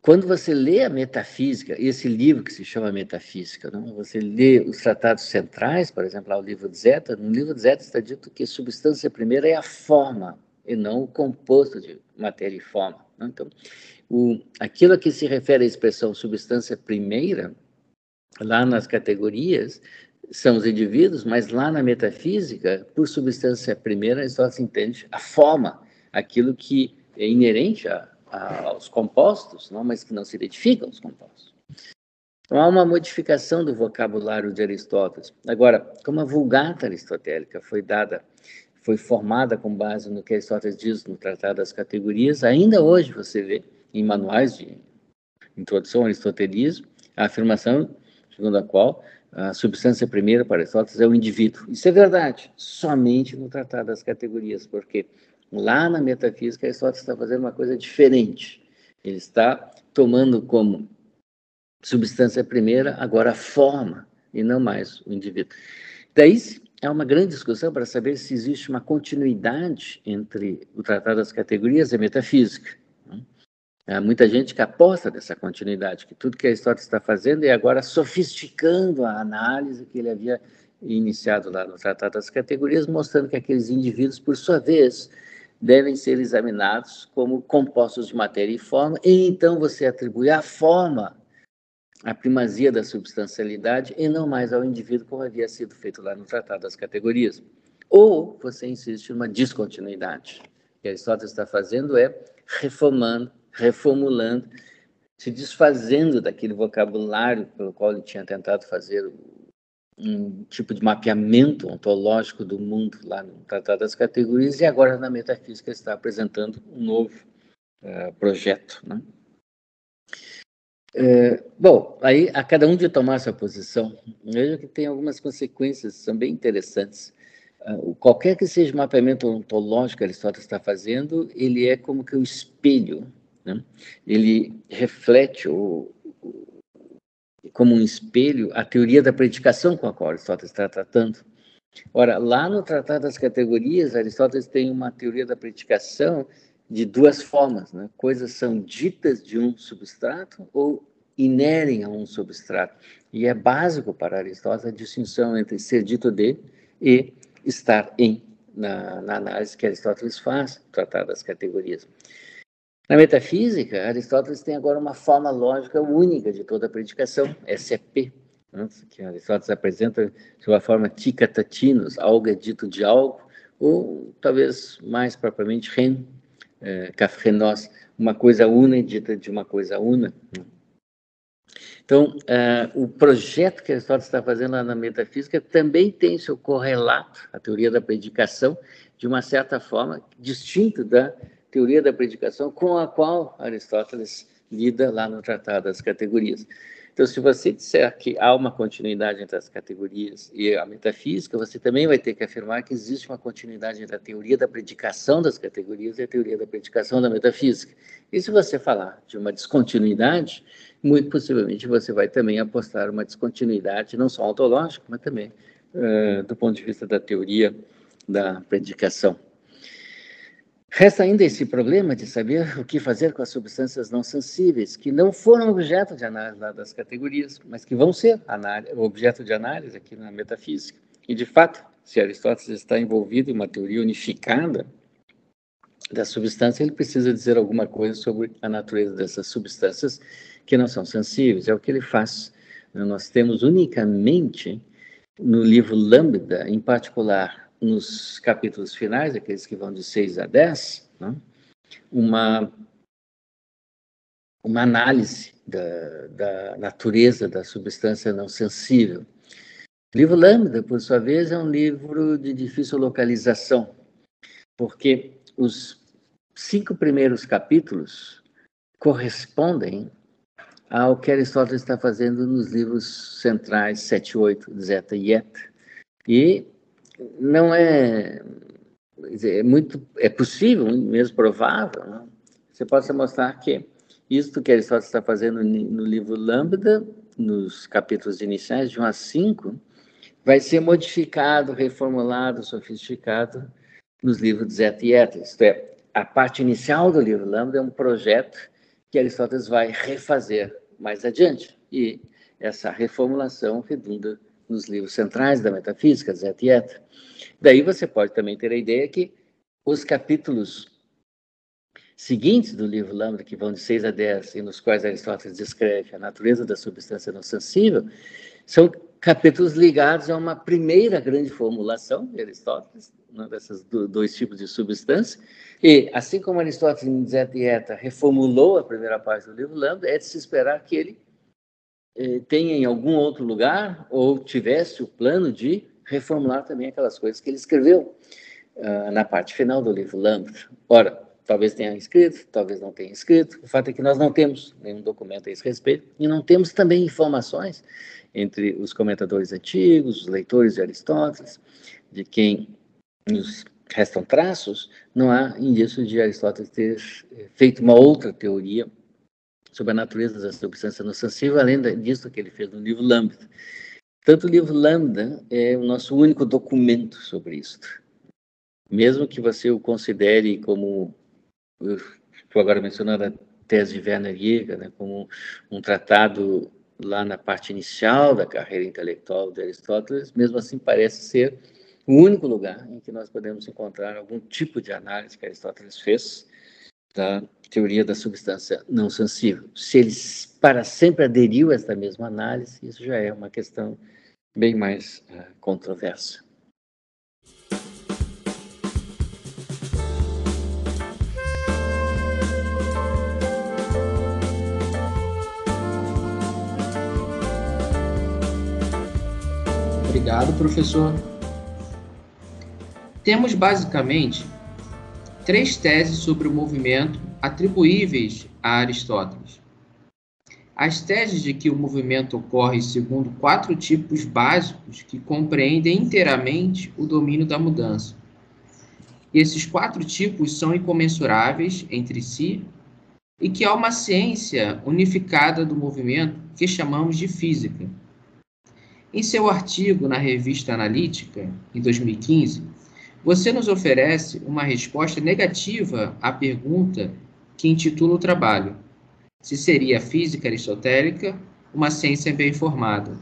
[SPEAKER 2] quando você lê a metafísica, esse livro que se chama Metafísica, não? você lê os tratados centrais, por exemplo, lá o livro de Zeta, no livro de Zeta está dito que substância primeira é a forma e não o composto de matéria e forma. Não? Então, o, aquilo a que se refere à expressão substância primeira, lá nas categorias, são os indivíduos, mas lá na metafísica, por substância primeira, só se entende a forma, aquilo que é inerente a, aos compostos, não, mas que não se identifica aos compostos. Então, há uma modificação do vocabulário de Aristóteles. Agora, como a Vulgata Aristotélica foi dada, foi formada com base no que Aristóteles diz no Tratado das Categorias, ainda hoje você vê em manuais de introdução ao aristotelismo a afirmação segundo a qual a substância primeira para Aristóteles é o indivíduo. Isso é verdade, somente no Tratado das Categorias, porque lá na metafísica Aristóteles está fazendo uma coisa diferente. Ele está tomando como substância primeira agora a forma e não mais o indivíduo. Daí é uma grande discussão para saber se existe uma continuidade entre o Tratado das Categorias e a metafísica. Há muita gente que aposta nessa continuidade, que tudo que a história está fazendo é agora sofisticando a análise que ele havia iniciado lá no Tratado das Categorias, mostrando que aqueles indivíduos, por sua vez, devem ser examinados como compostos de matéria e forma, e então você atribui à forma a primazia da substancialidade e não mais ao indivíduo, como havia sido feito lá no Tratado das Categorias. Ou você insiste numa descontinuidade. O que Aristóteles está fazendo é reformando reformulando, se desfazendo daquele vocabulário pelo qual ele tinha tentado fazer um tipo de mapeamento ontológico do mundo lá no Tratado das Categorias, e agora na metafísica está apresentando um novo uh, projeto. Né? É, bom, aí a cada um de tomar sua posição, veja que tem algumas consequências, bem interessantes. Uh, qualquer que seja o mapeamento ontológico que Aristóteles está fazendo, ele é como que o espelho né? Ele reflete o, como um espelho a teoria da predicação com a qual Aristóteles está tratando. Ora, lá no Tratado das Categorias, Aristóteles tem uma teoria da predicação de duas formas. Né? Coisas são ditas de um substrato ou inerem a um substrato. E é básico para Aristóteles a distinção entre ser dito de e estar em, na, na análise que Aristóteles faz Tratado das Categorias. Na metafísica, Aristóteles tem agora uma forma lógica única de toda a predicação, SEP, né? que Aristóteles apresenta de uma forma tica tatinos, algo é dito de algo, ou talvez mais propriamente ren, é, uma coisa una é dita de uma coisa una. Né? Então, uh, o projeto que Aristóteles está fazendo lá na metafísica também tem seu correlato, a teoria da predicação, de uma certa forma, distinto da teoria da predicação com a qual Aristóteles lida lá no Tratado das Categorias. Então, se você disser que há uma continuidade entre as categorias e a metafísica, você também vai ter que afirmar que existe uma continuidade entre a teoria da predicação das categorias e a teoria da predicação da metafísica. E se você falar de uma descontinuidade, muito possivelmente você vai também apostar uma descontinuidade, não só ontológica, mas também uh, do ponto de vista da teoria da predicação. Resta ainda esse problema de saber o que fazer com as substâncias não sensíveis, que não foram objeto de análise das categorias, mas que vão ser objeto de análise aqui na metafísica. E, de fato, se Aristóteles está envolvido em uma teoria unificada da substância, ele precisa dizer alguma coisa sobre a natureza dessas substâncias que não são sensíveis. É o que ele faz. Nós temos unicamente no livro Lambda, em particular nos capítulos finais, aqueles que vão de 6 a 10, né, uma, uma análise da, da natureza da substância não sensível. O livro Lambda, por sua vez, é um livro de difícil localização, porque os cinco primeiros capítulos correspondem ao que Aristóteles está fazendo nos livros centrais 7, 8, Zeta e Eta. E não é, é muito, é possível, mesmo provável, não? você possa mostrar que isso que Aristóteles está fazendo no livro Lambda, nos capítulos iniciais, de 1 a 5, vai ser modificado, reformulado, sofisticado nos livros de Zeta e Eta. Isto é, a parte inicial do livro Lambda é um projeto que Aristóteles vai refazer mais adiante. E essa reformulação redunda nos livros centrais da metafísica, e Eta. Daí você pode também ter a ideia que os capítulos seguintes do livro Lambda, que vão de 6 a 10, e nos quais Aristóteles descreve a natureza da substância não sensível, são capítulos ligados a uma primeira grande formulação de Aristóteles, desses dois tipos de substância, e assim como Aristóteles em Zeta e Eta reformulou a primeira parte do livro Lambda, é de se esperar que ele eh, tenha em algum outro lugar, ou tivesse o plano de reformular também aquelas coisas que ele escreveu uh, na parte final do livro Lambda. Ora, talvez tenha escrito, talvez não tenha escrito. O fato é que nós não temos nenhum documento a esse respeito e não temos também informações entre os comentadores antigos, os leitores de Aristóteles, de quem nos restam traços, não há indício de Aristóteles ter eh, feito uma outra teoria sobre a natureza da substância no sensível, além disso que ele fez no livro Lambda. Tanto o livro Lambda é o nosso único documento sobre isso. Mesmo que você o considere como estou agora mencionando a tese de Werner Jäger, né, como um tratado lá na parte inicial da carreira intelectual de Aristóteles, mesmo assim parece ser o único lugar em que nós podemos encontrar algum tipo de análise que Aristóteles fez da teoria da substância não sensível. Se ele para sempre aderiu a esta mesma análise, isso já é uma questão bem mais uh, controversa.
[SPEAKER 3] Obrigado, professor. Temos basicamente três teses sobre o movimento atribuíveis a Aristóteles. As teses de que o movimento ocorre segundo quatro tipos básicos que compreendem inteiramente o domínio da mudança. Esses quatro tipos são incomensuráveis entre si e que há uma ciência unificada do movimento que chamamos de física. Em seu artigo na revista Analítica, em 2015, você nos oferece uma resposta negativa à pergunta que intitula o trabalho: se seria a física aristotélica uma ciência bem formada.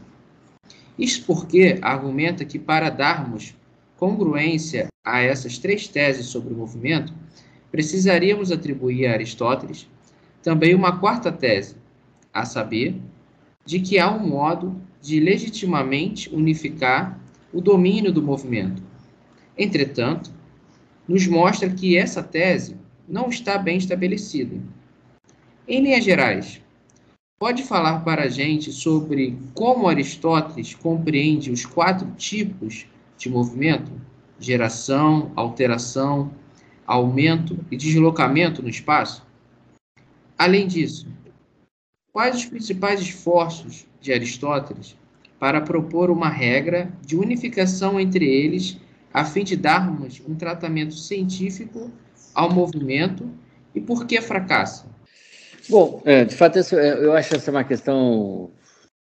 [SPEAKER 3] Isso porque argumenta que para darmos congruência a essas três teses sobre o movimento, precisaríamos atribuir a Aristóteles também uma quarta tese, a saber, de que há um modo de legitimamente unificar o domínio do movimento. Entretanto, nos mostra que essa tese não está bem estabelecida. Em linhas gerais, pode falar para a gente sobre como Aristóteles compreende os quatro tipos de movimento: geração, alteração, aumento e deslocamento no espaço? Além disso, quais os principais esforços de Aristóteles para propor uma regra de unificação entre eles, a fim de darmos um tratamento científico ao movimento e por que fracassa?
[SPEAKER 2] Bom, é, de fato, eu acho essa uma questão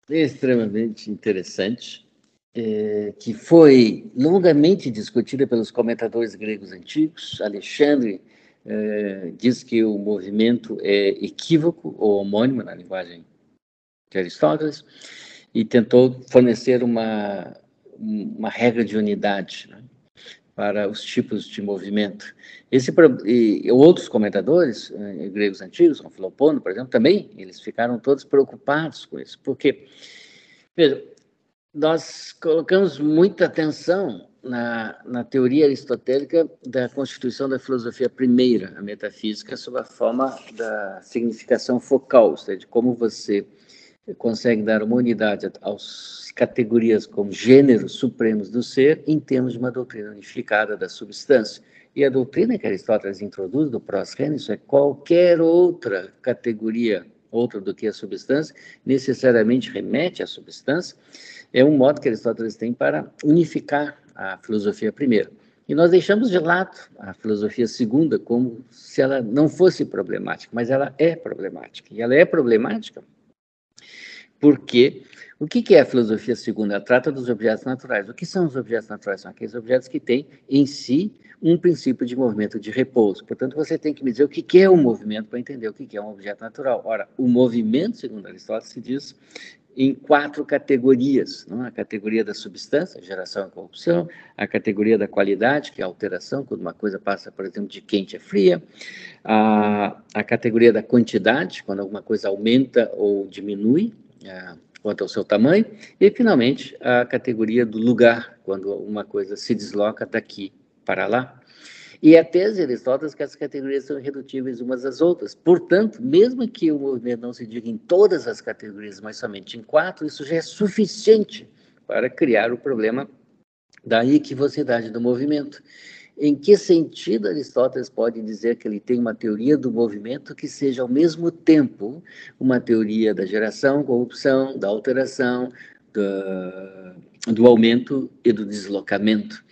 [SPEAKER 2] extremamente interessante, é, que foi longamente discutida pelos comentadores gregos antigos. Alexandre é, diz que o movimento é equívoco ou homônimo na linguagem de Aristóteles, e tentou fornecer uma, uma regra de unidade. Né? Para os tipos de movimento. Esse, e outros comentadores eh, gregos antigos, como Filopono, por exemplo, também eles ficaram todos preocupados com isso, porque veja, nós colocamos muita atenção na, na teoria aristotélica da constituição da filosofia primeira, a metafísica, sob a forma da significação focal, ou seja, de como você consegue dar uma unidade às categorias como gêneros supremos do ser em termos de uma doutrina unificada da substância. E a doutrina que Aristóteles introduz do pros renis é qualquer outra categoria, outra do que a substância, necessariamente remete à substância, é um modo que Aristóteles tem para unificar a filosofia primeira. E nós deixamos de lado a filosofia segunda como se ela não fosse problemática, mas ela é problemática. E ela é problemática porque o que é a filosofia segunda? Ela trata dos objetos naturais. O que são os objetos naturais? São aqueles objetos que têm em si um princípio de movimento de repouso. Portanto, você tem que me dizer o que é o um movimento para entender o que é um objeto natural. Ora, o movimento, segundo Aristóteles, se diz em quatro categorias: não? a categoria da substância, geração e corrupção, a categoria da qualidade, que é a alteração, quando uma coisa passa, por exemplo, de quente a fria, a, a categoria da quantidade, quando alguma coisa aumenta ou diminui, é, quanto ao seu tamanho, e finalmente a categoria do lugar, quando uma coisa se desloca daqui para lá. E a tese de Aristóteles é que as categorias são irredutíveis umas às outras. Portanto, mesmo que o movimento não se diga em todas as categorias, mas somente em quatro, isso já é suficiente para criar o problema da equivocidade do movimento. Em que sentido Aristóteles pode dizer que ele tem uma teoria do movimento que seja ao mesmo tempo uma teoria da geração, corrupção, da alteração, do, do aumento e do deslocamento?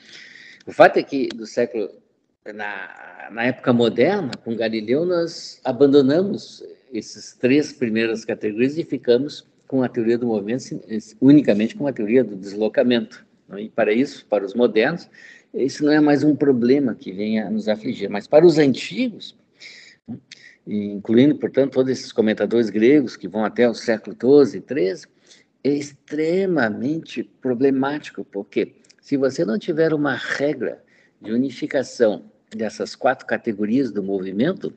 [SPEAKER 2] O fato é que do século na, na época moderna, com Galileu, nós abandonamos essas três primeiras categorias e ficamos com a teoria do movimento unicamente com a teoria do deslocamento. E para isso, para os modernos, isso não é mais um problema que venha nos afligir. Mas para os antigos, incluindo, portanto, todos esses comentadores gregos que vão até o século XII e XIII, é extremamente problemático, porque se você não tiver uma regra de unificação dessas quatro categorias do movimento,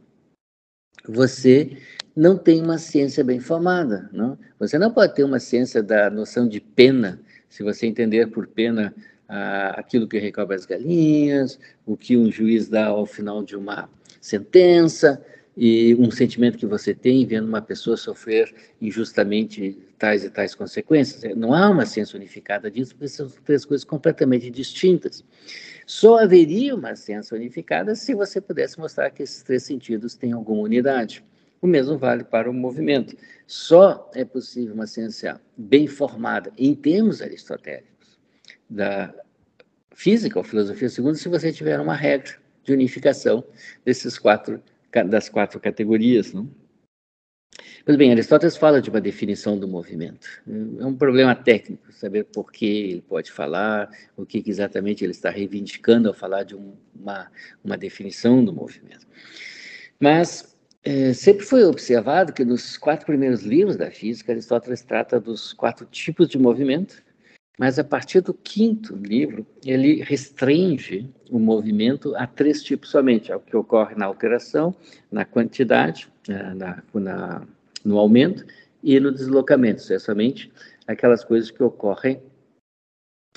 [SPEAKER 2] você não tem uma ciência bem formada. Não? Você não pode ter uma ciência da noção de pena, se você entender por pena aquilo que recobre as galinhas, o que um juiz dá ao final de uma sentença, e um sentimento que você tem vendo uma pessoa sofrer injustamente tais e tais consequências. Não há uma ciência unificada disso, porque são três coisas completamente distintas. Só haveria uma ciência unificada se você pudesse mostrar que esses três sentidos têm alguma unidade. O mesmo vale para o movimento. Só é possível uma ciência bem formada em termos aristotélicos da física ou filosofia segunda se você tiver uma regra de unificação desses quatro das quatro categorias, não? Pois bem, Aristóteles fala de uma definição do movimento. É um problema técnico saber por que ele pode falar, o que exatamente ele está reivindicando ao falar de uma, uma definição do movimento. Mas é, sempre foi observado que nos quatro primeiros livros da física, Aristóteles trata dos quatro tipos de movimento mas a partir do quinto livro, ele restringe o movimento a três tipos somente: ao que ocorre na alteração, na quantidade, eh, na, na, no aumento e no deslocamento. Isso é somente aquelas coisas que ocorrem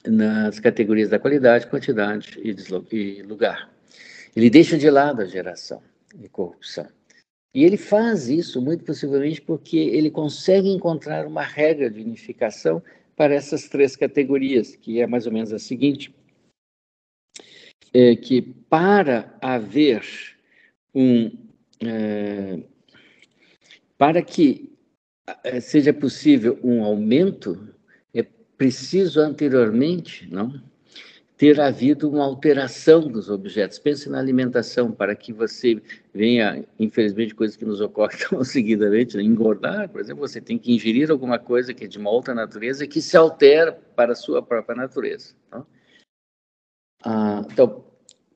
[SPEAKER 2] nas categorias da qualidade, quantidade e, e lugar. Ele deixa de lado a geração e corrupção. E ele faz isso muito possivelmente porque ele consegue encontrar uma regra de unificação para essas três categorias, que é mais ou menos a seguinte: é que para haver um. É, para que é, seja possível um aumento, é preciso anteriormente, não? Ter havido uma alteração dos objetos. Pense na alimentação, para que você venha, infelizmente, coisas que nos ocorrem [LAUGHS] tão seguidamente, né? engordar, por exemplo, você tem que ingerir alguma coisa que é de uma outra natureza que se altera para a sua própria natureza. Tá? Ah, então,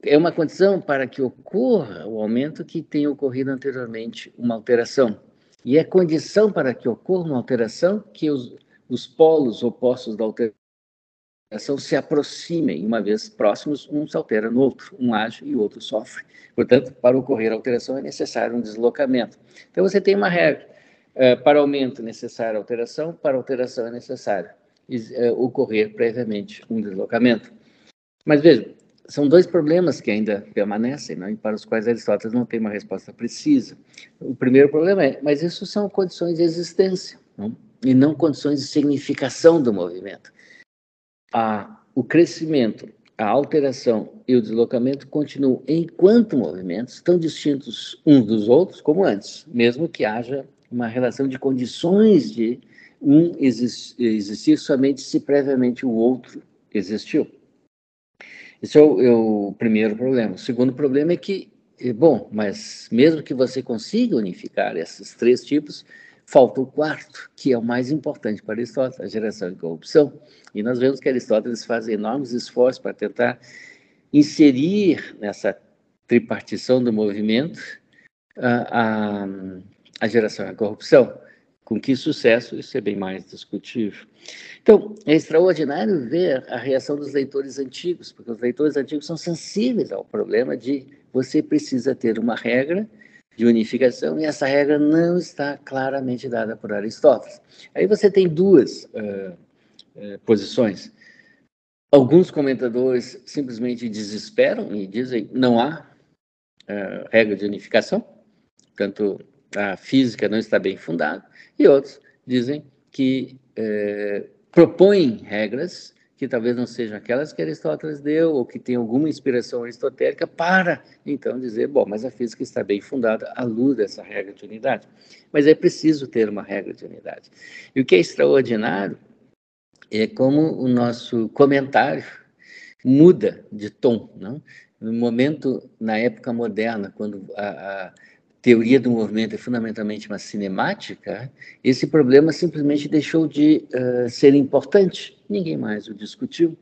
[SPEAKER 2] é uma condição para que ocorra o aumento que tenha ocorrido anteriormente uma alteração. E é condição para que ocorra uma alteração que os, os polos opostos da alteração se aproximem, uma vez próximos, um se altera no outro, um age e o outro sofre. Portanto, para ocorrer alteração é necessário um deslocamento. Então, você tem uma regra. Uh, para aumento é necessária alteração, para alteração é necessário uh, ocorrer previamente um deslocamento. Mas veja, são dois problemas que ainda permanecem, né, e para os quais Aristóteles não tem uma resposta precisa. O primeiro problema é, mas isso são condições de existência, não? e não condições de significação do movimento. A, o crescimento, a alteração e o deslocamento continuam, enquanto movimentos, tão distintos uns dos outros como antes, mesmo que haja uma relação de condições de um existir somente se previamente o outro existiu. Esse é o, é o, primeiro problema. O segundo problema é que, é bom, mas mesmo que você consiga unificar esses três tipos, falta o quarto, que é o mais importante para Aristóteles, a geração e corrupção. E nós vemos que Aristóteles faz enormes esforços para tentar inserir nessa tripartição do movimento a, a, a geração e a corrupção. Com que sucesso, isso é bem mais discutível. Então, é extraordinário ver a reação dos leitores antigos, porque os leitores antigos são sensíveis ao problema de você precisa ter uma regra de unificação e essa regra não está claramente dada por Aristóteles. Aí você tem duas uh, uh, posições. Alguns comentadores simplesmente desesperam e dizem não há uh, regra de unificação, tanto a física não está bem fundada, e outros dizem que é, propõem regras que talvez não sejam aquelas que Aristóteles deu, ou que tem alguma inspiração aristotélica, para então dizer, bom, mas a física está bem fundada à luz dessa regra de unidade. Mas é preciso ter uma regra de unidade. E o que é extraordinário é como o nosso comentário muda de tom. Não? No momento, na época moderna, quando a, a teoria do movimento é fundamentalmente uma cinemática, esse problema simplesmente deixou de uh, ser importante. Ninguém mais o discutiu.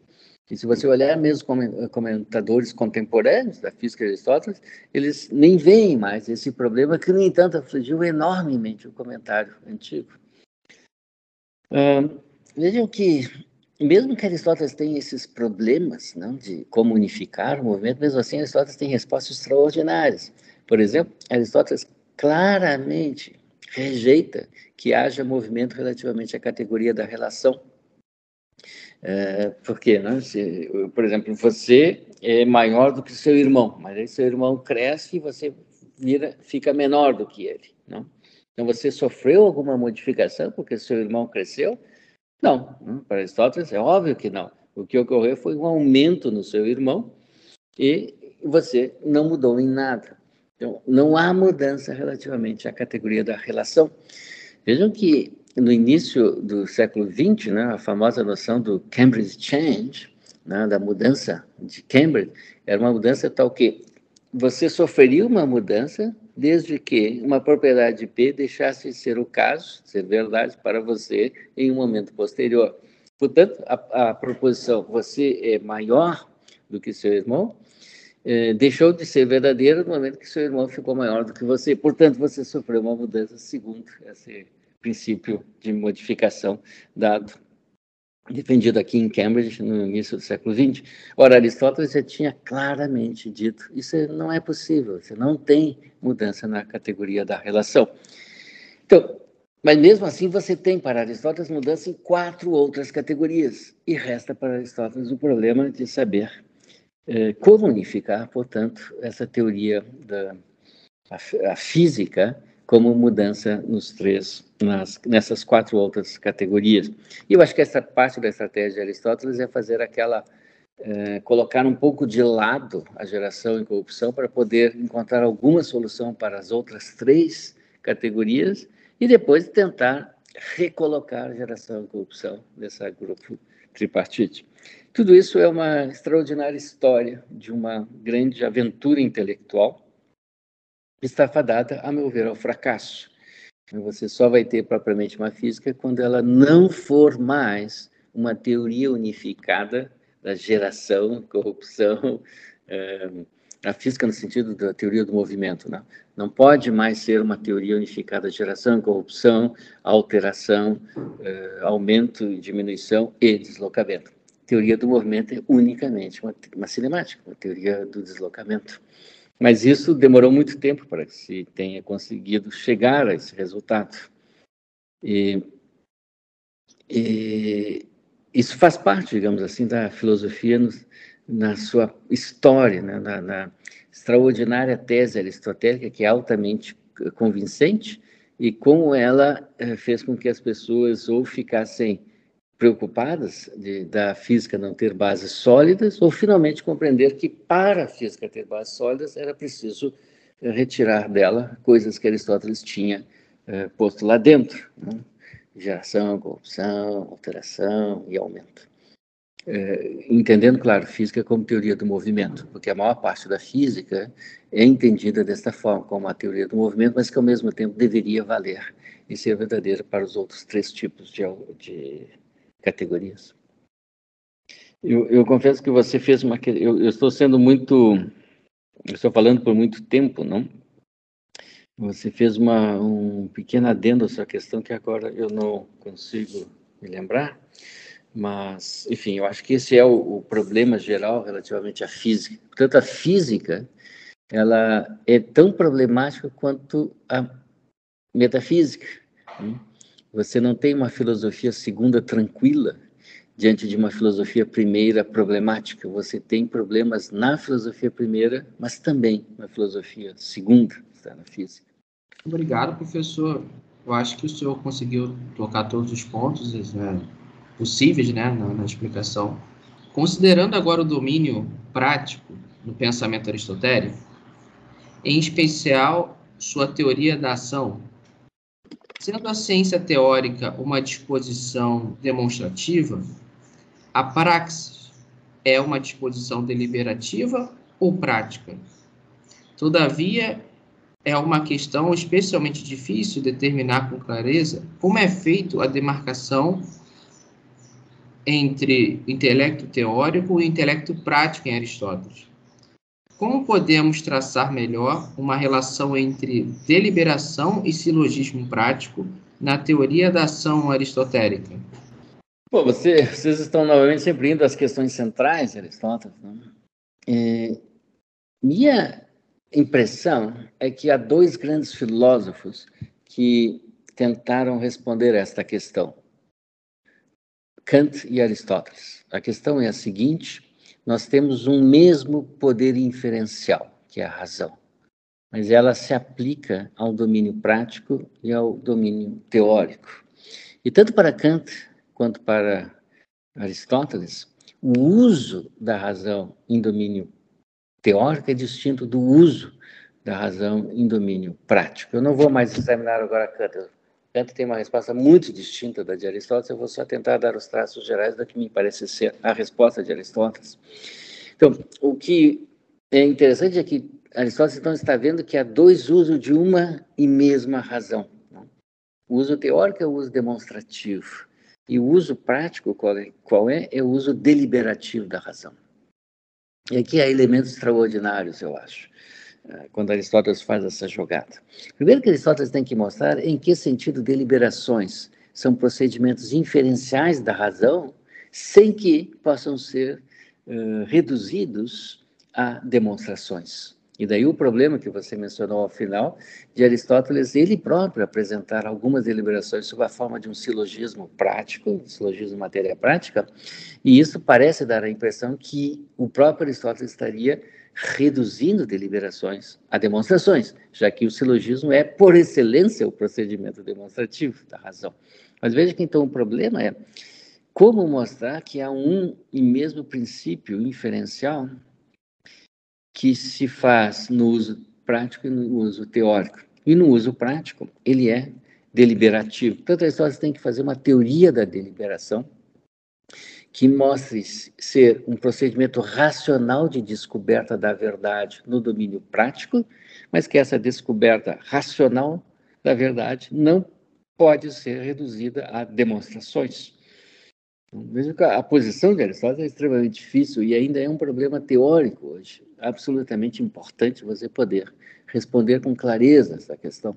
[SPEAKER 2] E se você olhar mesmo comentadores contemporâneos da física de Aristóteles, eles nem veem mais esse problema, que, no entanto, afligiu enormemente o comentário antigo. Uh, vejam que, mesmo que Aristóteles tenha esses problemas não, de como unificar o movimento, mesmo assim, Aristóteles tem respostas extraordinárias. Por exemplo, Aristóteles claramente rejeita que haja movimento relativamente à categoria da relação. É, por quê? Né? Se, por exemplo, você é maior do que seu irmão, mas aí seu irmão cresce e você vira, fica menor do que ele. Não? Então, você sofreu alguma modificação porque seu irmão cresceu? Não, não. para Aristóteles é óbvio que não. O que ocorreu foi um aumento no seu irmão e você não mudou em nada. Então, não há mudança relativamente à categoria da relação. Vejam que no início do século XX, né, a famosa noção do Cambridge Change, né, da mudança de Cambridge, era uma mudança tal que você sofreria uma mudança desde que uma propriedade P deixasse de ser o caso, ser verdade para você em um momento posterior. Portanto, a, a proposição você é maior do que seu irmão é, deixou de ser verdadeira no momento que seu irmão ficou maior do que você. Portanto, você sofreu uma mudança segundo esse princípio de modificação dado, defendido aqui em Cambridge no início do século XX. Ora, Aristóteles já tinha claramente dito: isso não é possível, você não tem mudança na categoria da relação. Então, mas mesmo assim você tem para Aristóteles mudança em quatro outras categorias e resta para Aristóteles o problema de saber é, como unificar, portanto, essa teoria da a, a física como mudança nos três, nas, nessas quatro outras categorias. E eu acho que essa parte da estratégia de Aristóteles é fazer aquela é, colocar um pouco de lado a geração e corrupção para poder encontrar alguma solução para as outras três categorias e depois tentar recolocar a geração e corrupção nesse grupo tripartite. Tudo isso é uma extraordinária história de uma grande aventura intelectual está fadada, a meu ver, ao fracasso. Você só vai ter propriamente uma física quando ela não for mais uma teoria unificada da geração, corrupção, é, a física no sentido da teoria do movimento, não. Não pode mais ser uma teoria unificada de geração, corrupção, alteração, é, aumento, diminuição e deslocamento teoria do movimento é unicamente uma, uma cinemática, uma teoria do deslocamento. Mas isso demorou muito tempo para que se tenha conseguido chegar a esse resultado. E, e isso faz parte, digamos assim, da filosofia no, na sua história, né? na, na, extraordinária tese aristotélica, que é altamente convincente, e como ela eh, fez com que as pessoas ou ficassem preocupadas de, da física não ter bases sólidas, ou finalmente compreender que para a física ter bases sólidas era preciso eh, retirar dela coisas que Aristóteles tinha eh, posto lá dentro. Né? geração, corrupção, alteração e aumento. É, entendendo, claro, física como teoria do movimento, porque a maior parte da física é entendida desta forma, como a teoria do movimento, mas que ao mesmo tempo deveria valer e ser verdadeira para os outros três tipos de, de categorias. Eu, eu, confesso que você fez uma. Eu, eu estou sendo muito. Estou falando por muito tempo, não? Você fez uma, um pequeno adendo à sua questão que agora eu não consigo me lembrar, mas, enfim, eu acho que esse é o, o problema geral relativamente à física. Portanto, a física ela é tão problemática quanto a metafísica. Né? Você não tem uma filosofia segunda tranquila diante de uma filosofia primeira problemática. Você tem problemas na filosofia primeira, mas também na filosofia segunda está na física.
[SPEAKER 3] Obrigado, professor. Eu acho que o senhor conseguiu tocar todos os pontos né, possíveis né, na, na explicação. Considerando agora o domínio prático no pensamento aristotélico, em especial sua teoria da ação, sendo a ciência teórica uma disposição demonstrativa, a praxis é uma disposição deliberativa ou prática? Todavia, é uma questão especialmente difícil determinar com clareza como é feito a demarcação entre intelecto teórico e intelecto prático em Aristóteles. Como podemos traçar melhor uma relação entre deliberação e silogismo prático na teoria da ação aristotélica?
[SPEAKER 2] Bom, você, vocês estão novamente sempre indo às questões centrais Aristóteles. Né? É, minha impressão é que há dois grandes filósofos que tentaram responder esta questão: Kant e Aristóteles. A questão é a seguinte: nós temos um mesmo poder inferencial, que é a razão, mas ela se aplica ao domínio prático e ao domínio teórico. E tanto para Kant quanto para Aristóteles, o uso da razão em domínio teórico é distinto do uso da razão em domínio prático. Eu não vou mais examinar agora Kant. Kant tem uma resposta muito distinta da de Aristóteles, eu vou só tentar dar os traços gerais da que me parece ser a resposta de Aristóteles. Então, o que é interessante é que Aristóteles então está vendo que há dois usos de uma e mesma razão. O uso teórico é o uso demonstrativo, e o uso prático, qual é? Qual é? É o uso deliberativo da razão. E aqui há elementos extraordinários, eu acho, quando Aristóteles faz essa jogada. Primeiro que Aristóteles tem que mostrar em que sentido deliberações são procedimentos inferenciais da razão, sem que possam ser uh, reduzidos a demonstrações. E daí o problema que você mencionou ao final, de Aristóteles ele próprio apresentar algumas deliberações sob a forma de um silogismo prático, um silogismo matéria prática, e isso parece dar a impressão que o próprio Aristóteles estaria reduzindo deliberações a demonstrações, já que o silogismo é, por excelência, o procedimento demonstrativo da razão. Mas veja que então o problema é como mostrar que há um e mesmo princípio inferencial que se faz no uso prático e no uso teórico. E no uso prático, ele é deliberativo. Portanto, Aristóteles tem que fazer uma teoria da deliberação que mostre ser um procedimento racional de descoberta da verdade no domínio prático, mas que essa descoberta racional da verdade não pode ser reduzida a demonstrações. Veja que a posição de Aristóteles é extremamente difícil e ainda é um problema teórico hoje absolutamente importante você poder responder com clareza essa questão.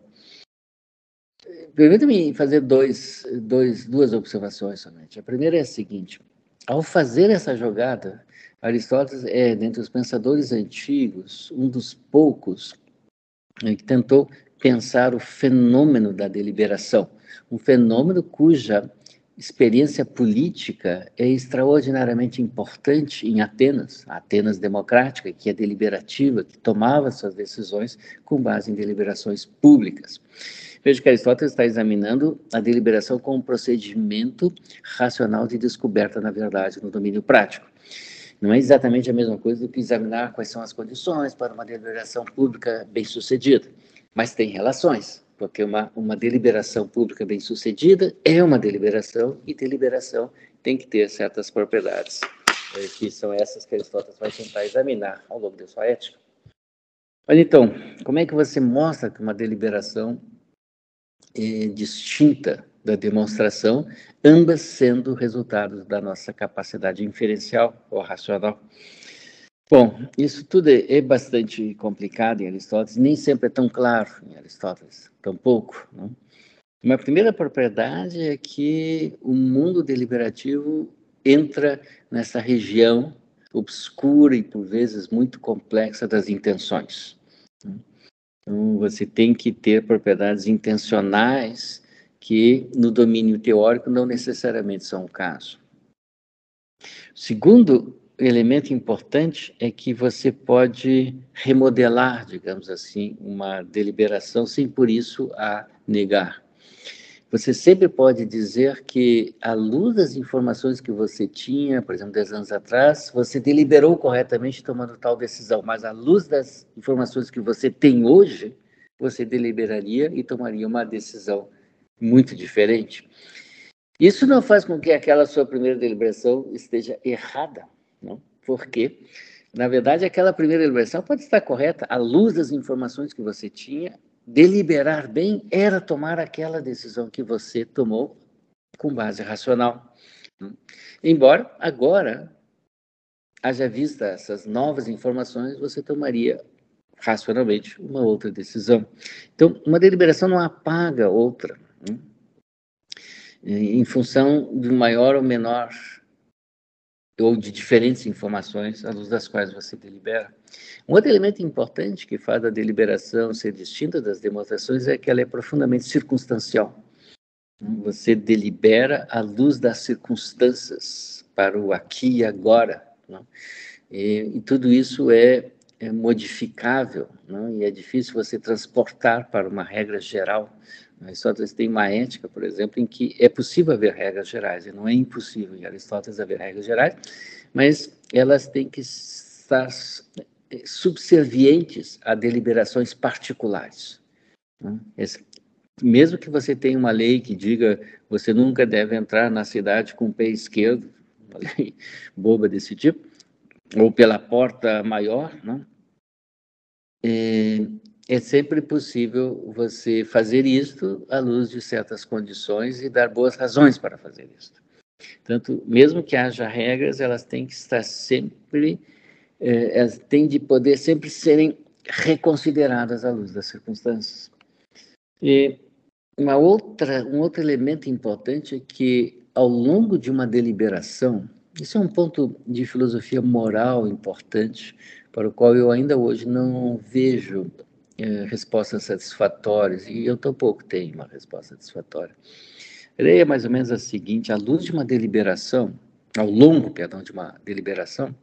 [SPEAKER 2] Permita-me fazer dois, dois, duas observações somente. A primeira é a seguinte: ao fazer essa jogada, Aristóteles é, dentre os pensadores antigos, um dos poucos né, que tentou pensar o fenômeno da deliberação, um fenômeno cuja experiência política é extraordinariamente importante em Atenas, Atenas democrática, que é deliberativa, que tomava suas decisões com base em deliberações públicas. Veja que Aristóteles está examinando a deliberação como um procedimento racional de descoberta na verdade no domínio prático. Não é exatamente a mesma coisa do que examinar quais são as condições para uma deliberação pública bem-sucedida, mas tem relações porque uma, uma deliberação pública bem-sucedida é uma deliberação, e deliberação tem que ter certas propriedades, é, que são essas que Aristóteles vai tentar examinar ao longo da sua ética. Mas então, como é que você mostra que uma deliberação é distinta da demonstração, ambas sendo resultados da nossa capacidade inferencial ou racional? Bom, isso tudo é, é, bastante complicado em Aristóteles, nem sempre é tão claro em Aristóteles, tampouco. Não? Uma primeira propriedade é que o mundo deliberativo entra nessa região obscura e, por vezes, muito complexa das intenções. Então, você tem que ter propriedades intencionais que, no domínio teórico, não necessariamente são o caso. Segundo elemento importante é que você pode remodelar, digamos assim, uma deliberação sem por isso a negar. Você sempre pode dizer que, à luz das informações que você tinha, por exemplo, 10 anos atrás, você deliberou corretamente tomando tal decisão, mas à luz das informações que você tem hoje, você deliberaria e tomaria uma decisão muito diferente. Isso não faz com que aquela sua primeira deliberação esteja errada, não? Porque, na verdade, aquela primeira deliberação pode estar correta à luz das informações que você tinha. Deliberar bem era tomar aquela decisão que você tomou com base racional. Embora agora, haja vista essas novas informações, você tomaria racionalmente uma outra decisão. Então, uma deliberação não apaga outra, né? em função de maior ou menor ou de diferentes informações à luz das quais você delibera. Um outro elemento importante que faz a deliberação ser distinta das demonstrações é que ela é profundamente circunstancial. Você delibera à luz das circunstâncias para o aqui e agora. E, e, tudo isso é, é modificável não? e é difícil você transportar para uma regra geral Aristóteles tem uma ética, por exemplo, em que é possível haver regras gerais, e não é impossível em Aristóteles haver regras gerais, mas elas têm que estar subservientes a deliberações particulares. Né? Mesmo que você tenha uma lei que diga você nunca deve entrar na cidade com o pé esquerdo, uma lei [LAUGHS] boba desse tipo, ou pela porta maior, não? É, é sempre possível você fazer isto à luz de certas condições e dar boas razões para fazer isto. Tanto, mesmo que haja regras, elas têm que estar sempre, eh, elas têm de poder sempre serem reconsideradas à luz das circunstâncias. E uma outra, um outro elemento importante é que, ao longo de uma deliberação, isso é um ponto de filosofia moral importante, para o qual eu ainda hoje não vejo respostas satisfatórias, e eu tampouco tenho uma resposta satisfatória. A ideia é mais ou menos a seguinte: à luz de uma deliberação, ao longo, perdão, de uma deliberação,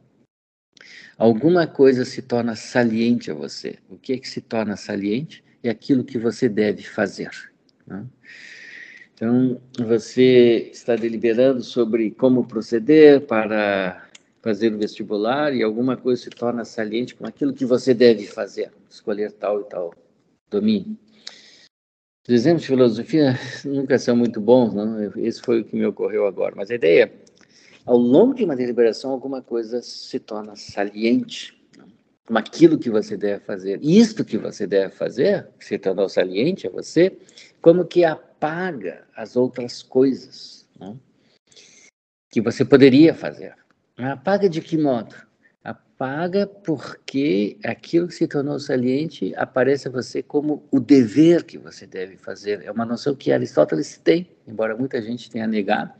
[SPEAKER 2] alguma coisa se torna saliente a você. O que é que se torna saliente? É aquilo que você deve fazer. Né? Então, você está deliberando sobre como proceder para fazer o vestibular e alguma coisa se torna saliente com aquilo que você deve fazer, escolher tal e tal domínio. Os exemplos de filosofia nunca são muito bons, não? Esse foi o que me ocorreu agora. Mas a ideia é, ao longo de uma deliberação, alguma coisa se torna saliente, não? como aquilo que você deve fazer. Isto que você deve fazer, se tornou saliente a você, como que apaga as outras coisas não? que você poderia fazer. Apaga de que modo? Apaga porque aquilo que se tornou saliente aparece a você como o dever que você deve fazer. É uma noção que Aristóteles tem, embora muita gente tenha negado.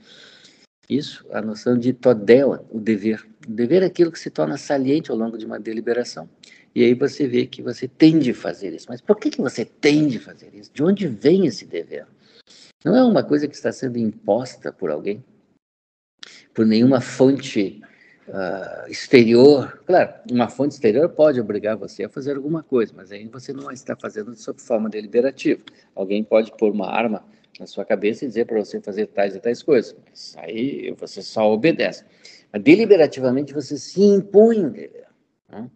[SPEAKER 2] Isso, a noção de todela, o dever. O dever é aquilo que se torna saliente ao longo de uma deliberação. E aí você vê que você tem de fazer isso. Mas por que, que você tem de fazer isso? De onde vem esse dever? Não é uma coisa que está sendo imposta por alguém, por nenhuma fonte uh, exterior. Claro, uma fonte exterior pode obrigar você a fazer alguma coisa, mas aí você não está fazendo sob forma deliberativa. Alguém pode pôr uma arma na sua cabeça e dizer para você fazer tais e tais coisas. Mas aí você só obedece. Mas deliberativamente você se impõe. Né?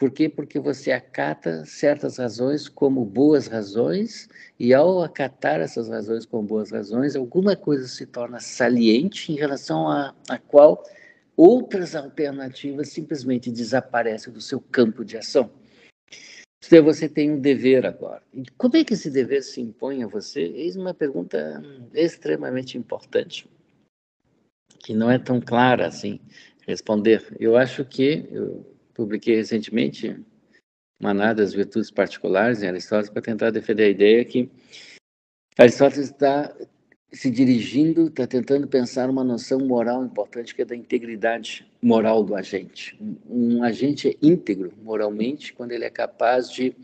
[SPEAKER 2] Por quê? Porque você acata certas razões como boas razões, e ao acatar essas razões como boas razões, alguma coisa se torna saliente em relação a, a qual outras alternativas simplesmente desaparecem do seu campo de ação. Você tem um dever agora. E como é que esse dever se impõe a você? Eis uma pergunta extremamente importante, que não é tão clara assim responder. Eu acho que eu publiquei recentemente Maná das Virtudes Particulares em Aristóteles para tentar defender a ideia que Aristóteles está se dirigindo, está tentando pensar uma noção moral importante que é da integridade moral do agente. Um agente é íntegro moralmente quando ele é capaz de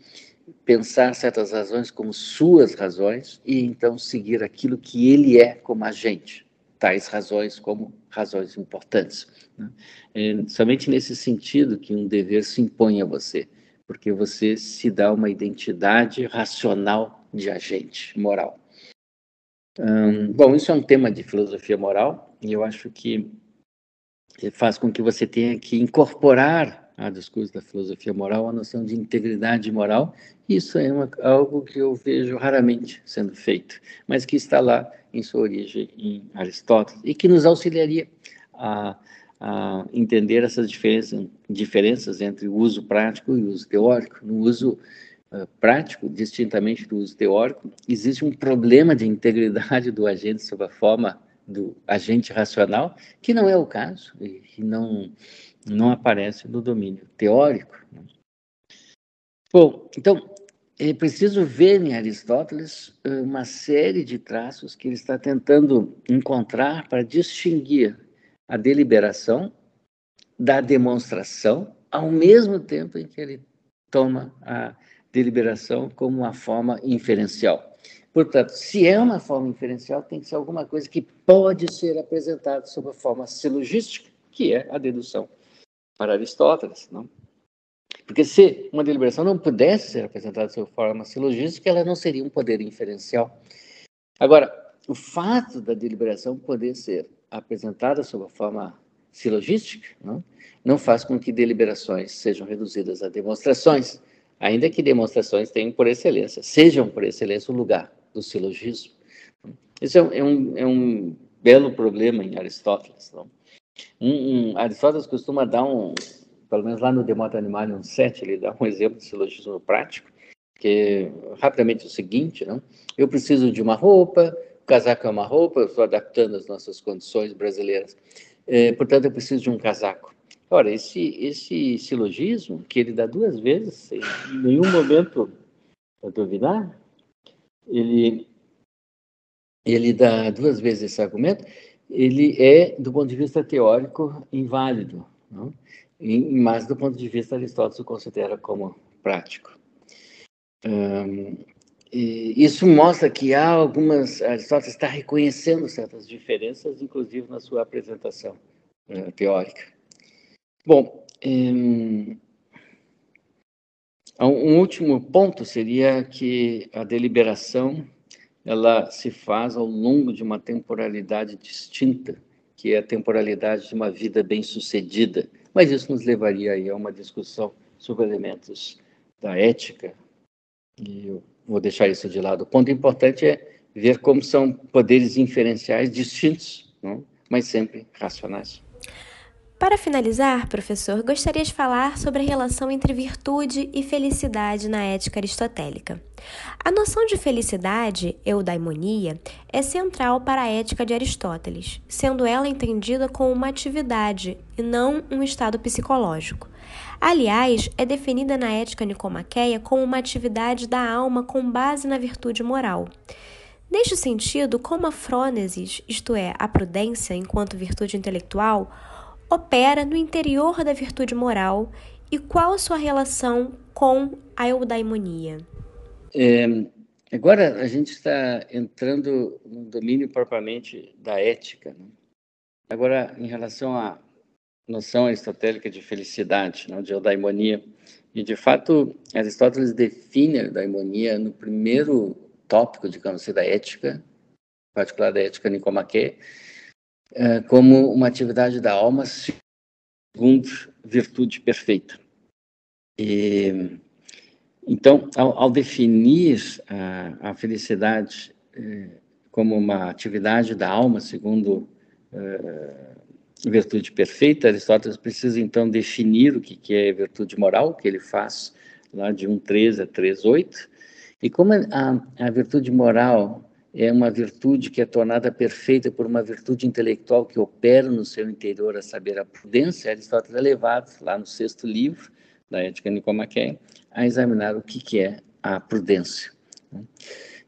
[SPEAKER 2] pensar certas razões como suas razões e então seguir aquilo que ele é como agente, tais razões como razões importantes. Né? É somente nesse sentido que um dever se impõe a você, porque você se dá uma identidade racional de agente moral bom, isso é um tema de filosofia moral e eu acho que faz com que você tenha que incorporar a discurso da filosofia moral a noção de integridade moral. Isso é uma, algo que eu vejo raramente sendo feito, mas que está lá em sua origem em Aristóteles e que nos auxiliaria a, a entender essas diferenças, entre o uso prático e o uso teórico. No uso eh, prático, distintamente do uso teórico, existe um problema de integridade do agente sob a forma do agente racional, que não é o caso e que não, não aparece no domínio teórico. Né? Bom, então, é preciso ver em Aristóteles eh, uma série de traços que ele está tentando encontrar para distinguir a deliberação da demonstração, ao mesmo tempo em que ele toma a deliberação como uma forma inferencial. Portanto, se é uma forma inferencial, tem que ser alguma coisa que pode ser apresentada sob a forma silogística, que é a dedução para Aristóteles. Não? Porque se uma deliberação não pudesse ser apresentada sob forma silogística, ela não seria um poder inferencial. Agora, o fato da deliberação poder ser apresentada sob a forma silogística não, não faz com que deliberações sejam reduzidas a demonstrações, ainda que demonstrações tenham por excelência, sejam por excelência o lugar do silogismo. Isso é é um, é um belo problema em Aristóteles. Um, um, Aristóteles costuma dar um, pelo menos lá no Demota Animalium 7, ele dá um exemplo de silogismo prático, que é rapidamente o seguinte, não? eu preciso de uma roupa, o casaco é uma roupa, eu estou adaptando as nossas condições brasileiras, é, portanto eu preciso de um casaco. Ora, esse, esse silogismo, que ele dá duas vezes, sem nenhum momento duvidar, ele, ele dá duas vezes esse argumento, ele é, do ponto de vista teórico, inválido, não? mas do ponto de vista Aristóteles o considera como prático. Isso mostra que há algumas, Aristóteles está reconhecendo certas diferenças, inclusive na sua apresentação uh, teórica. Bom, um, um último ponto seria que a deliberação ela se faz ao longo de uma temporalidade distinta, que é a temporalidade de uma vida bem-sucedida. Mas isso nos levaria aí a uma discussão sobre elementos da ética, e eu vou deixar isso de lado. O ponto importante é ver como são poderes inferenciais distintos, não? mas sempre racionais.
[SPEAKER 1] Para finalizar, professor, gostaria de falar sobre a relação entre virtude e felicidade na ética aristotélica. A noção de felicidade, eudaimonia, é central para a ética de Aristóteles, sendo ela entendida como uma atividade e não um estado psicológico. Aliás, é definida na ética nicomaqueia como uma atividade da alma com base na virtude moral. Neste sentido, como a frônesis, isto é, a prudência enquanto virtude intelectual, opera no interior da virtude moral e qual sua relação com a eudaimonia?
[SPEAKER 2] É, agora a gente está entrando no domínio propriamente da ética. Né? Agora, em relação à noção aristotélica de felicidade, não, de eudaimonia, e de fato Aristóteles define a eudaimonia no primeiro tópico, digamos assim, da ética, em particular da ética nicomaquê, é, como uma atividade da alma segundo virtude perfeita. E, então, ao, ao definir a, a felicidade eh, como uma atividade da alma segundo eh, virtude perfeita, Aristóteles precisa então definir o que, que é virtude moral, que ele faz lá de 1.13 a 3.8, e como a, a virtude moral é uma virtude que é tornada perfeita por uma virtude intelectual que opera no seu interior, a saber, a prudência, Aristóteles é levado, lá no sexto livro da Ética Nicomaquia, a examinar o que, que é a prudência.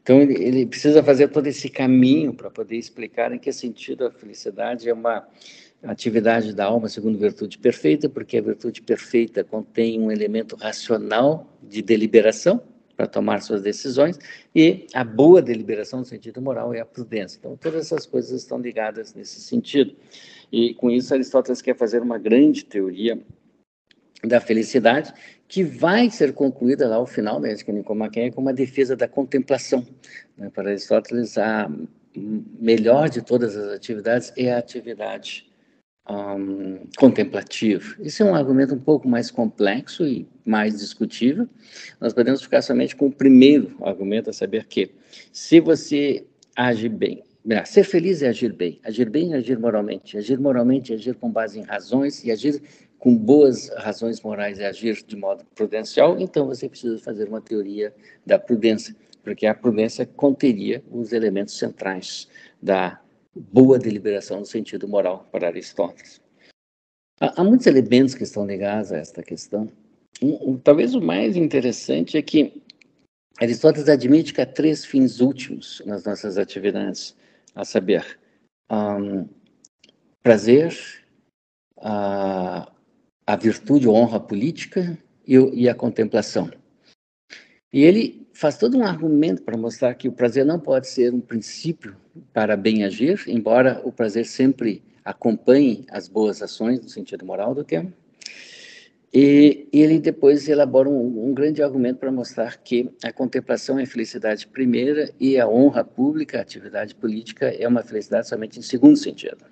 [SPEAKER 2] Então, ele, ele precisa fazer todo esse caminho para poder explicar em que sentido a felicidade é uma atividade da alma segundo virtude perfeita, porque a virtude perfeita contém um elemento racional de deliberação, para tomar suas decisões, e a boa deliberação no sentido moral é a prudência. Então, todas essas coisas estão ligadas nesse sentido. E com isso, Aristóteles quer fazer uma grande teoria da felicidade, que vai ser concluída lá ao final da Ética Nicomaquia com uma defesa da contemplação. Né? Para Aristóteles, a melhor de todas as atividades é a atividade um, contemplativo. Isso é um argumento um pouco mais complexo e mais discutível. Nós podemos ficar somente com o primeiro argumento, a saber que se você age bem, ser feliz é agir bem, agir bem é agir moralmente, agir moralmente é agir com base em razões e agir com boas razões morais é agir de modo prudencial, então você precisa fazer uma teoria da prudência, porque a prudência conteria os elementos centrais da boa deliberação no sentido moral para Aristóteles. Há, há muitos elementos que estão ligados a esta questão. Um, um, talvez o mais interessante é que Aristóteles admite que há três fins últimos nas nossas atividades, a saber, um, prazer, a, a virtude ou honra política e, e a contemplação. E ele faz todo um argumento para mostrar que o prazer não pode ser um princípio para bem agir, embora o prazer sempre acompanhe as boas ações no sentido moral do termo. E ele depois elabora um, um, grande argumento para mostrar que a contemplação é a felicidade primeira e a honra pública, a atividade política, é uma felicidade somente em segundo sentido.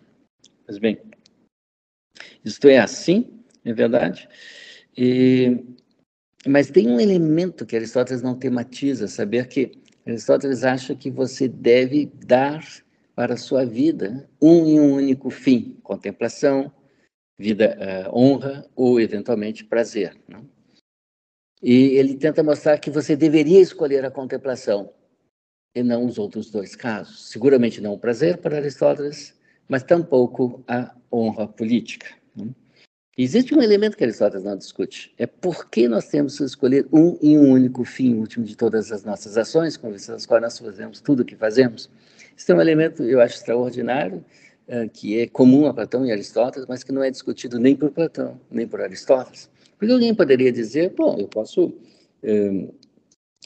[SPEAKER 2] Pois bem, isto é assim, é verdade. E, mas tem um elemento que Aristóteles não tematiza, saber que Aristóteles acha que você deve dar para a sua vida um e um único fim: contemplação, vida, uh, honra ou, eventualmente, prazer. E ele tenta mostrar que você deveria escolher a contemplação e não os outros dois casos. Seguramente não o prazer para Aristóteles, mas tampouco a honra política. Existe um elemento que Aristóteles não discute, é por que nós temos que escolher um e um único fim último de todas as nossas ações, com as quais nós fazemos tudo o que fazemos. Isso é um elemento, eu acho, extraordinário, uh, que é comum a Platão e Aristóteles, mas que não é discutido nem por Platão, nem por Aristóteles. Porque alguém poderia dizer, bom, eu posso uh,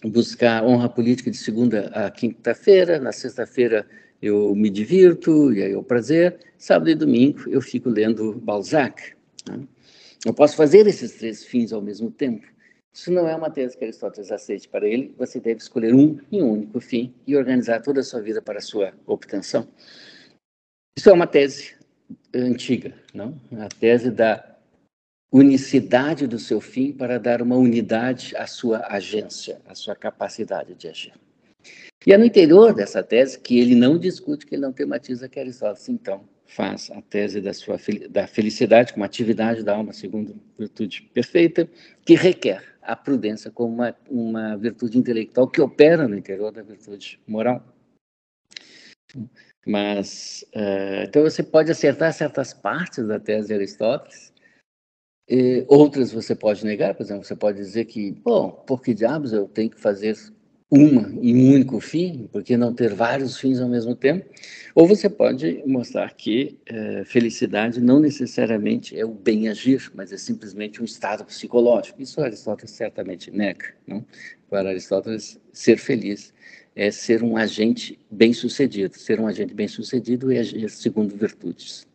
[SPEAKER 2] buscar honra política de segunda a quinta-feira, na sexta-feira eu me divirto, e aí é o prazer, sábado e domingo eu fico lendo Balzac, né? Eu posso fazer esses três fins ao mesmo tempo. Isso não é uma tese que Aristóteles aceite para ele. Você deve escolher um e um único fim e organizar toda a sua vida para a sua obtenção. Isso é uma tese antiga, não? A tese da unicidade do seu fim para dar uma unidade à sua agência, à sua capacidade de agir. E é no interior dessa tese que ele não discute, que ele não tematiza que Aristóteles, então, faz a tese da sua da felicidade como atividade da alma segundo virtude perfeita, que requer a prudência como uma, uma virtude intelectual que opera no interior da virtude moral. Mas, uh, então você pode acertar certas partes da tese de Aristóteles, outras você pode negar, por exemplo, você pode dizer que, bom, por que diabos eu tenho que fazer uma e um único fim, porque não ter vários fins ao mesmo tempo, ou você pode mostrar que é, felicidade não necessariamente é o bem agir, mas é simplesmente um estado psicológico. Isso Aristóteles certamente nega. Não? Para Aristóteles, ser feliz é ser um agente bem-sucedido. Ser um agente bem-sucedido é agir segundo virtudes.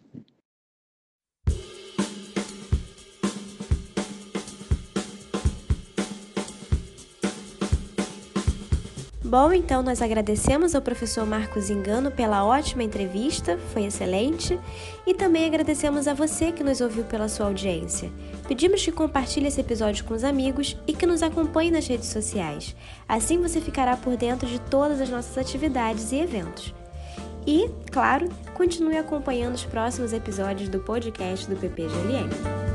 [SPEAKER 1] Bom, então nós agradecemos ao professor Marcos Engano pela ótima entrevista, foi excelente, e também agradecemos a você que nos ouviu pela sua audiência. Pedimos que compartilhe esse episódio com os amigos e que nos acompanhe nas redes sociais. Assim você ficará por dentro de todas as nossas atividades e eventos. E, claro, continue acompanhando os próximos episódios do podcast do PPGLM.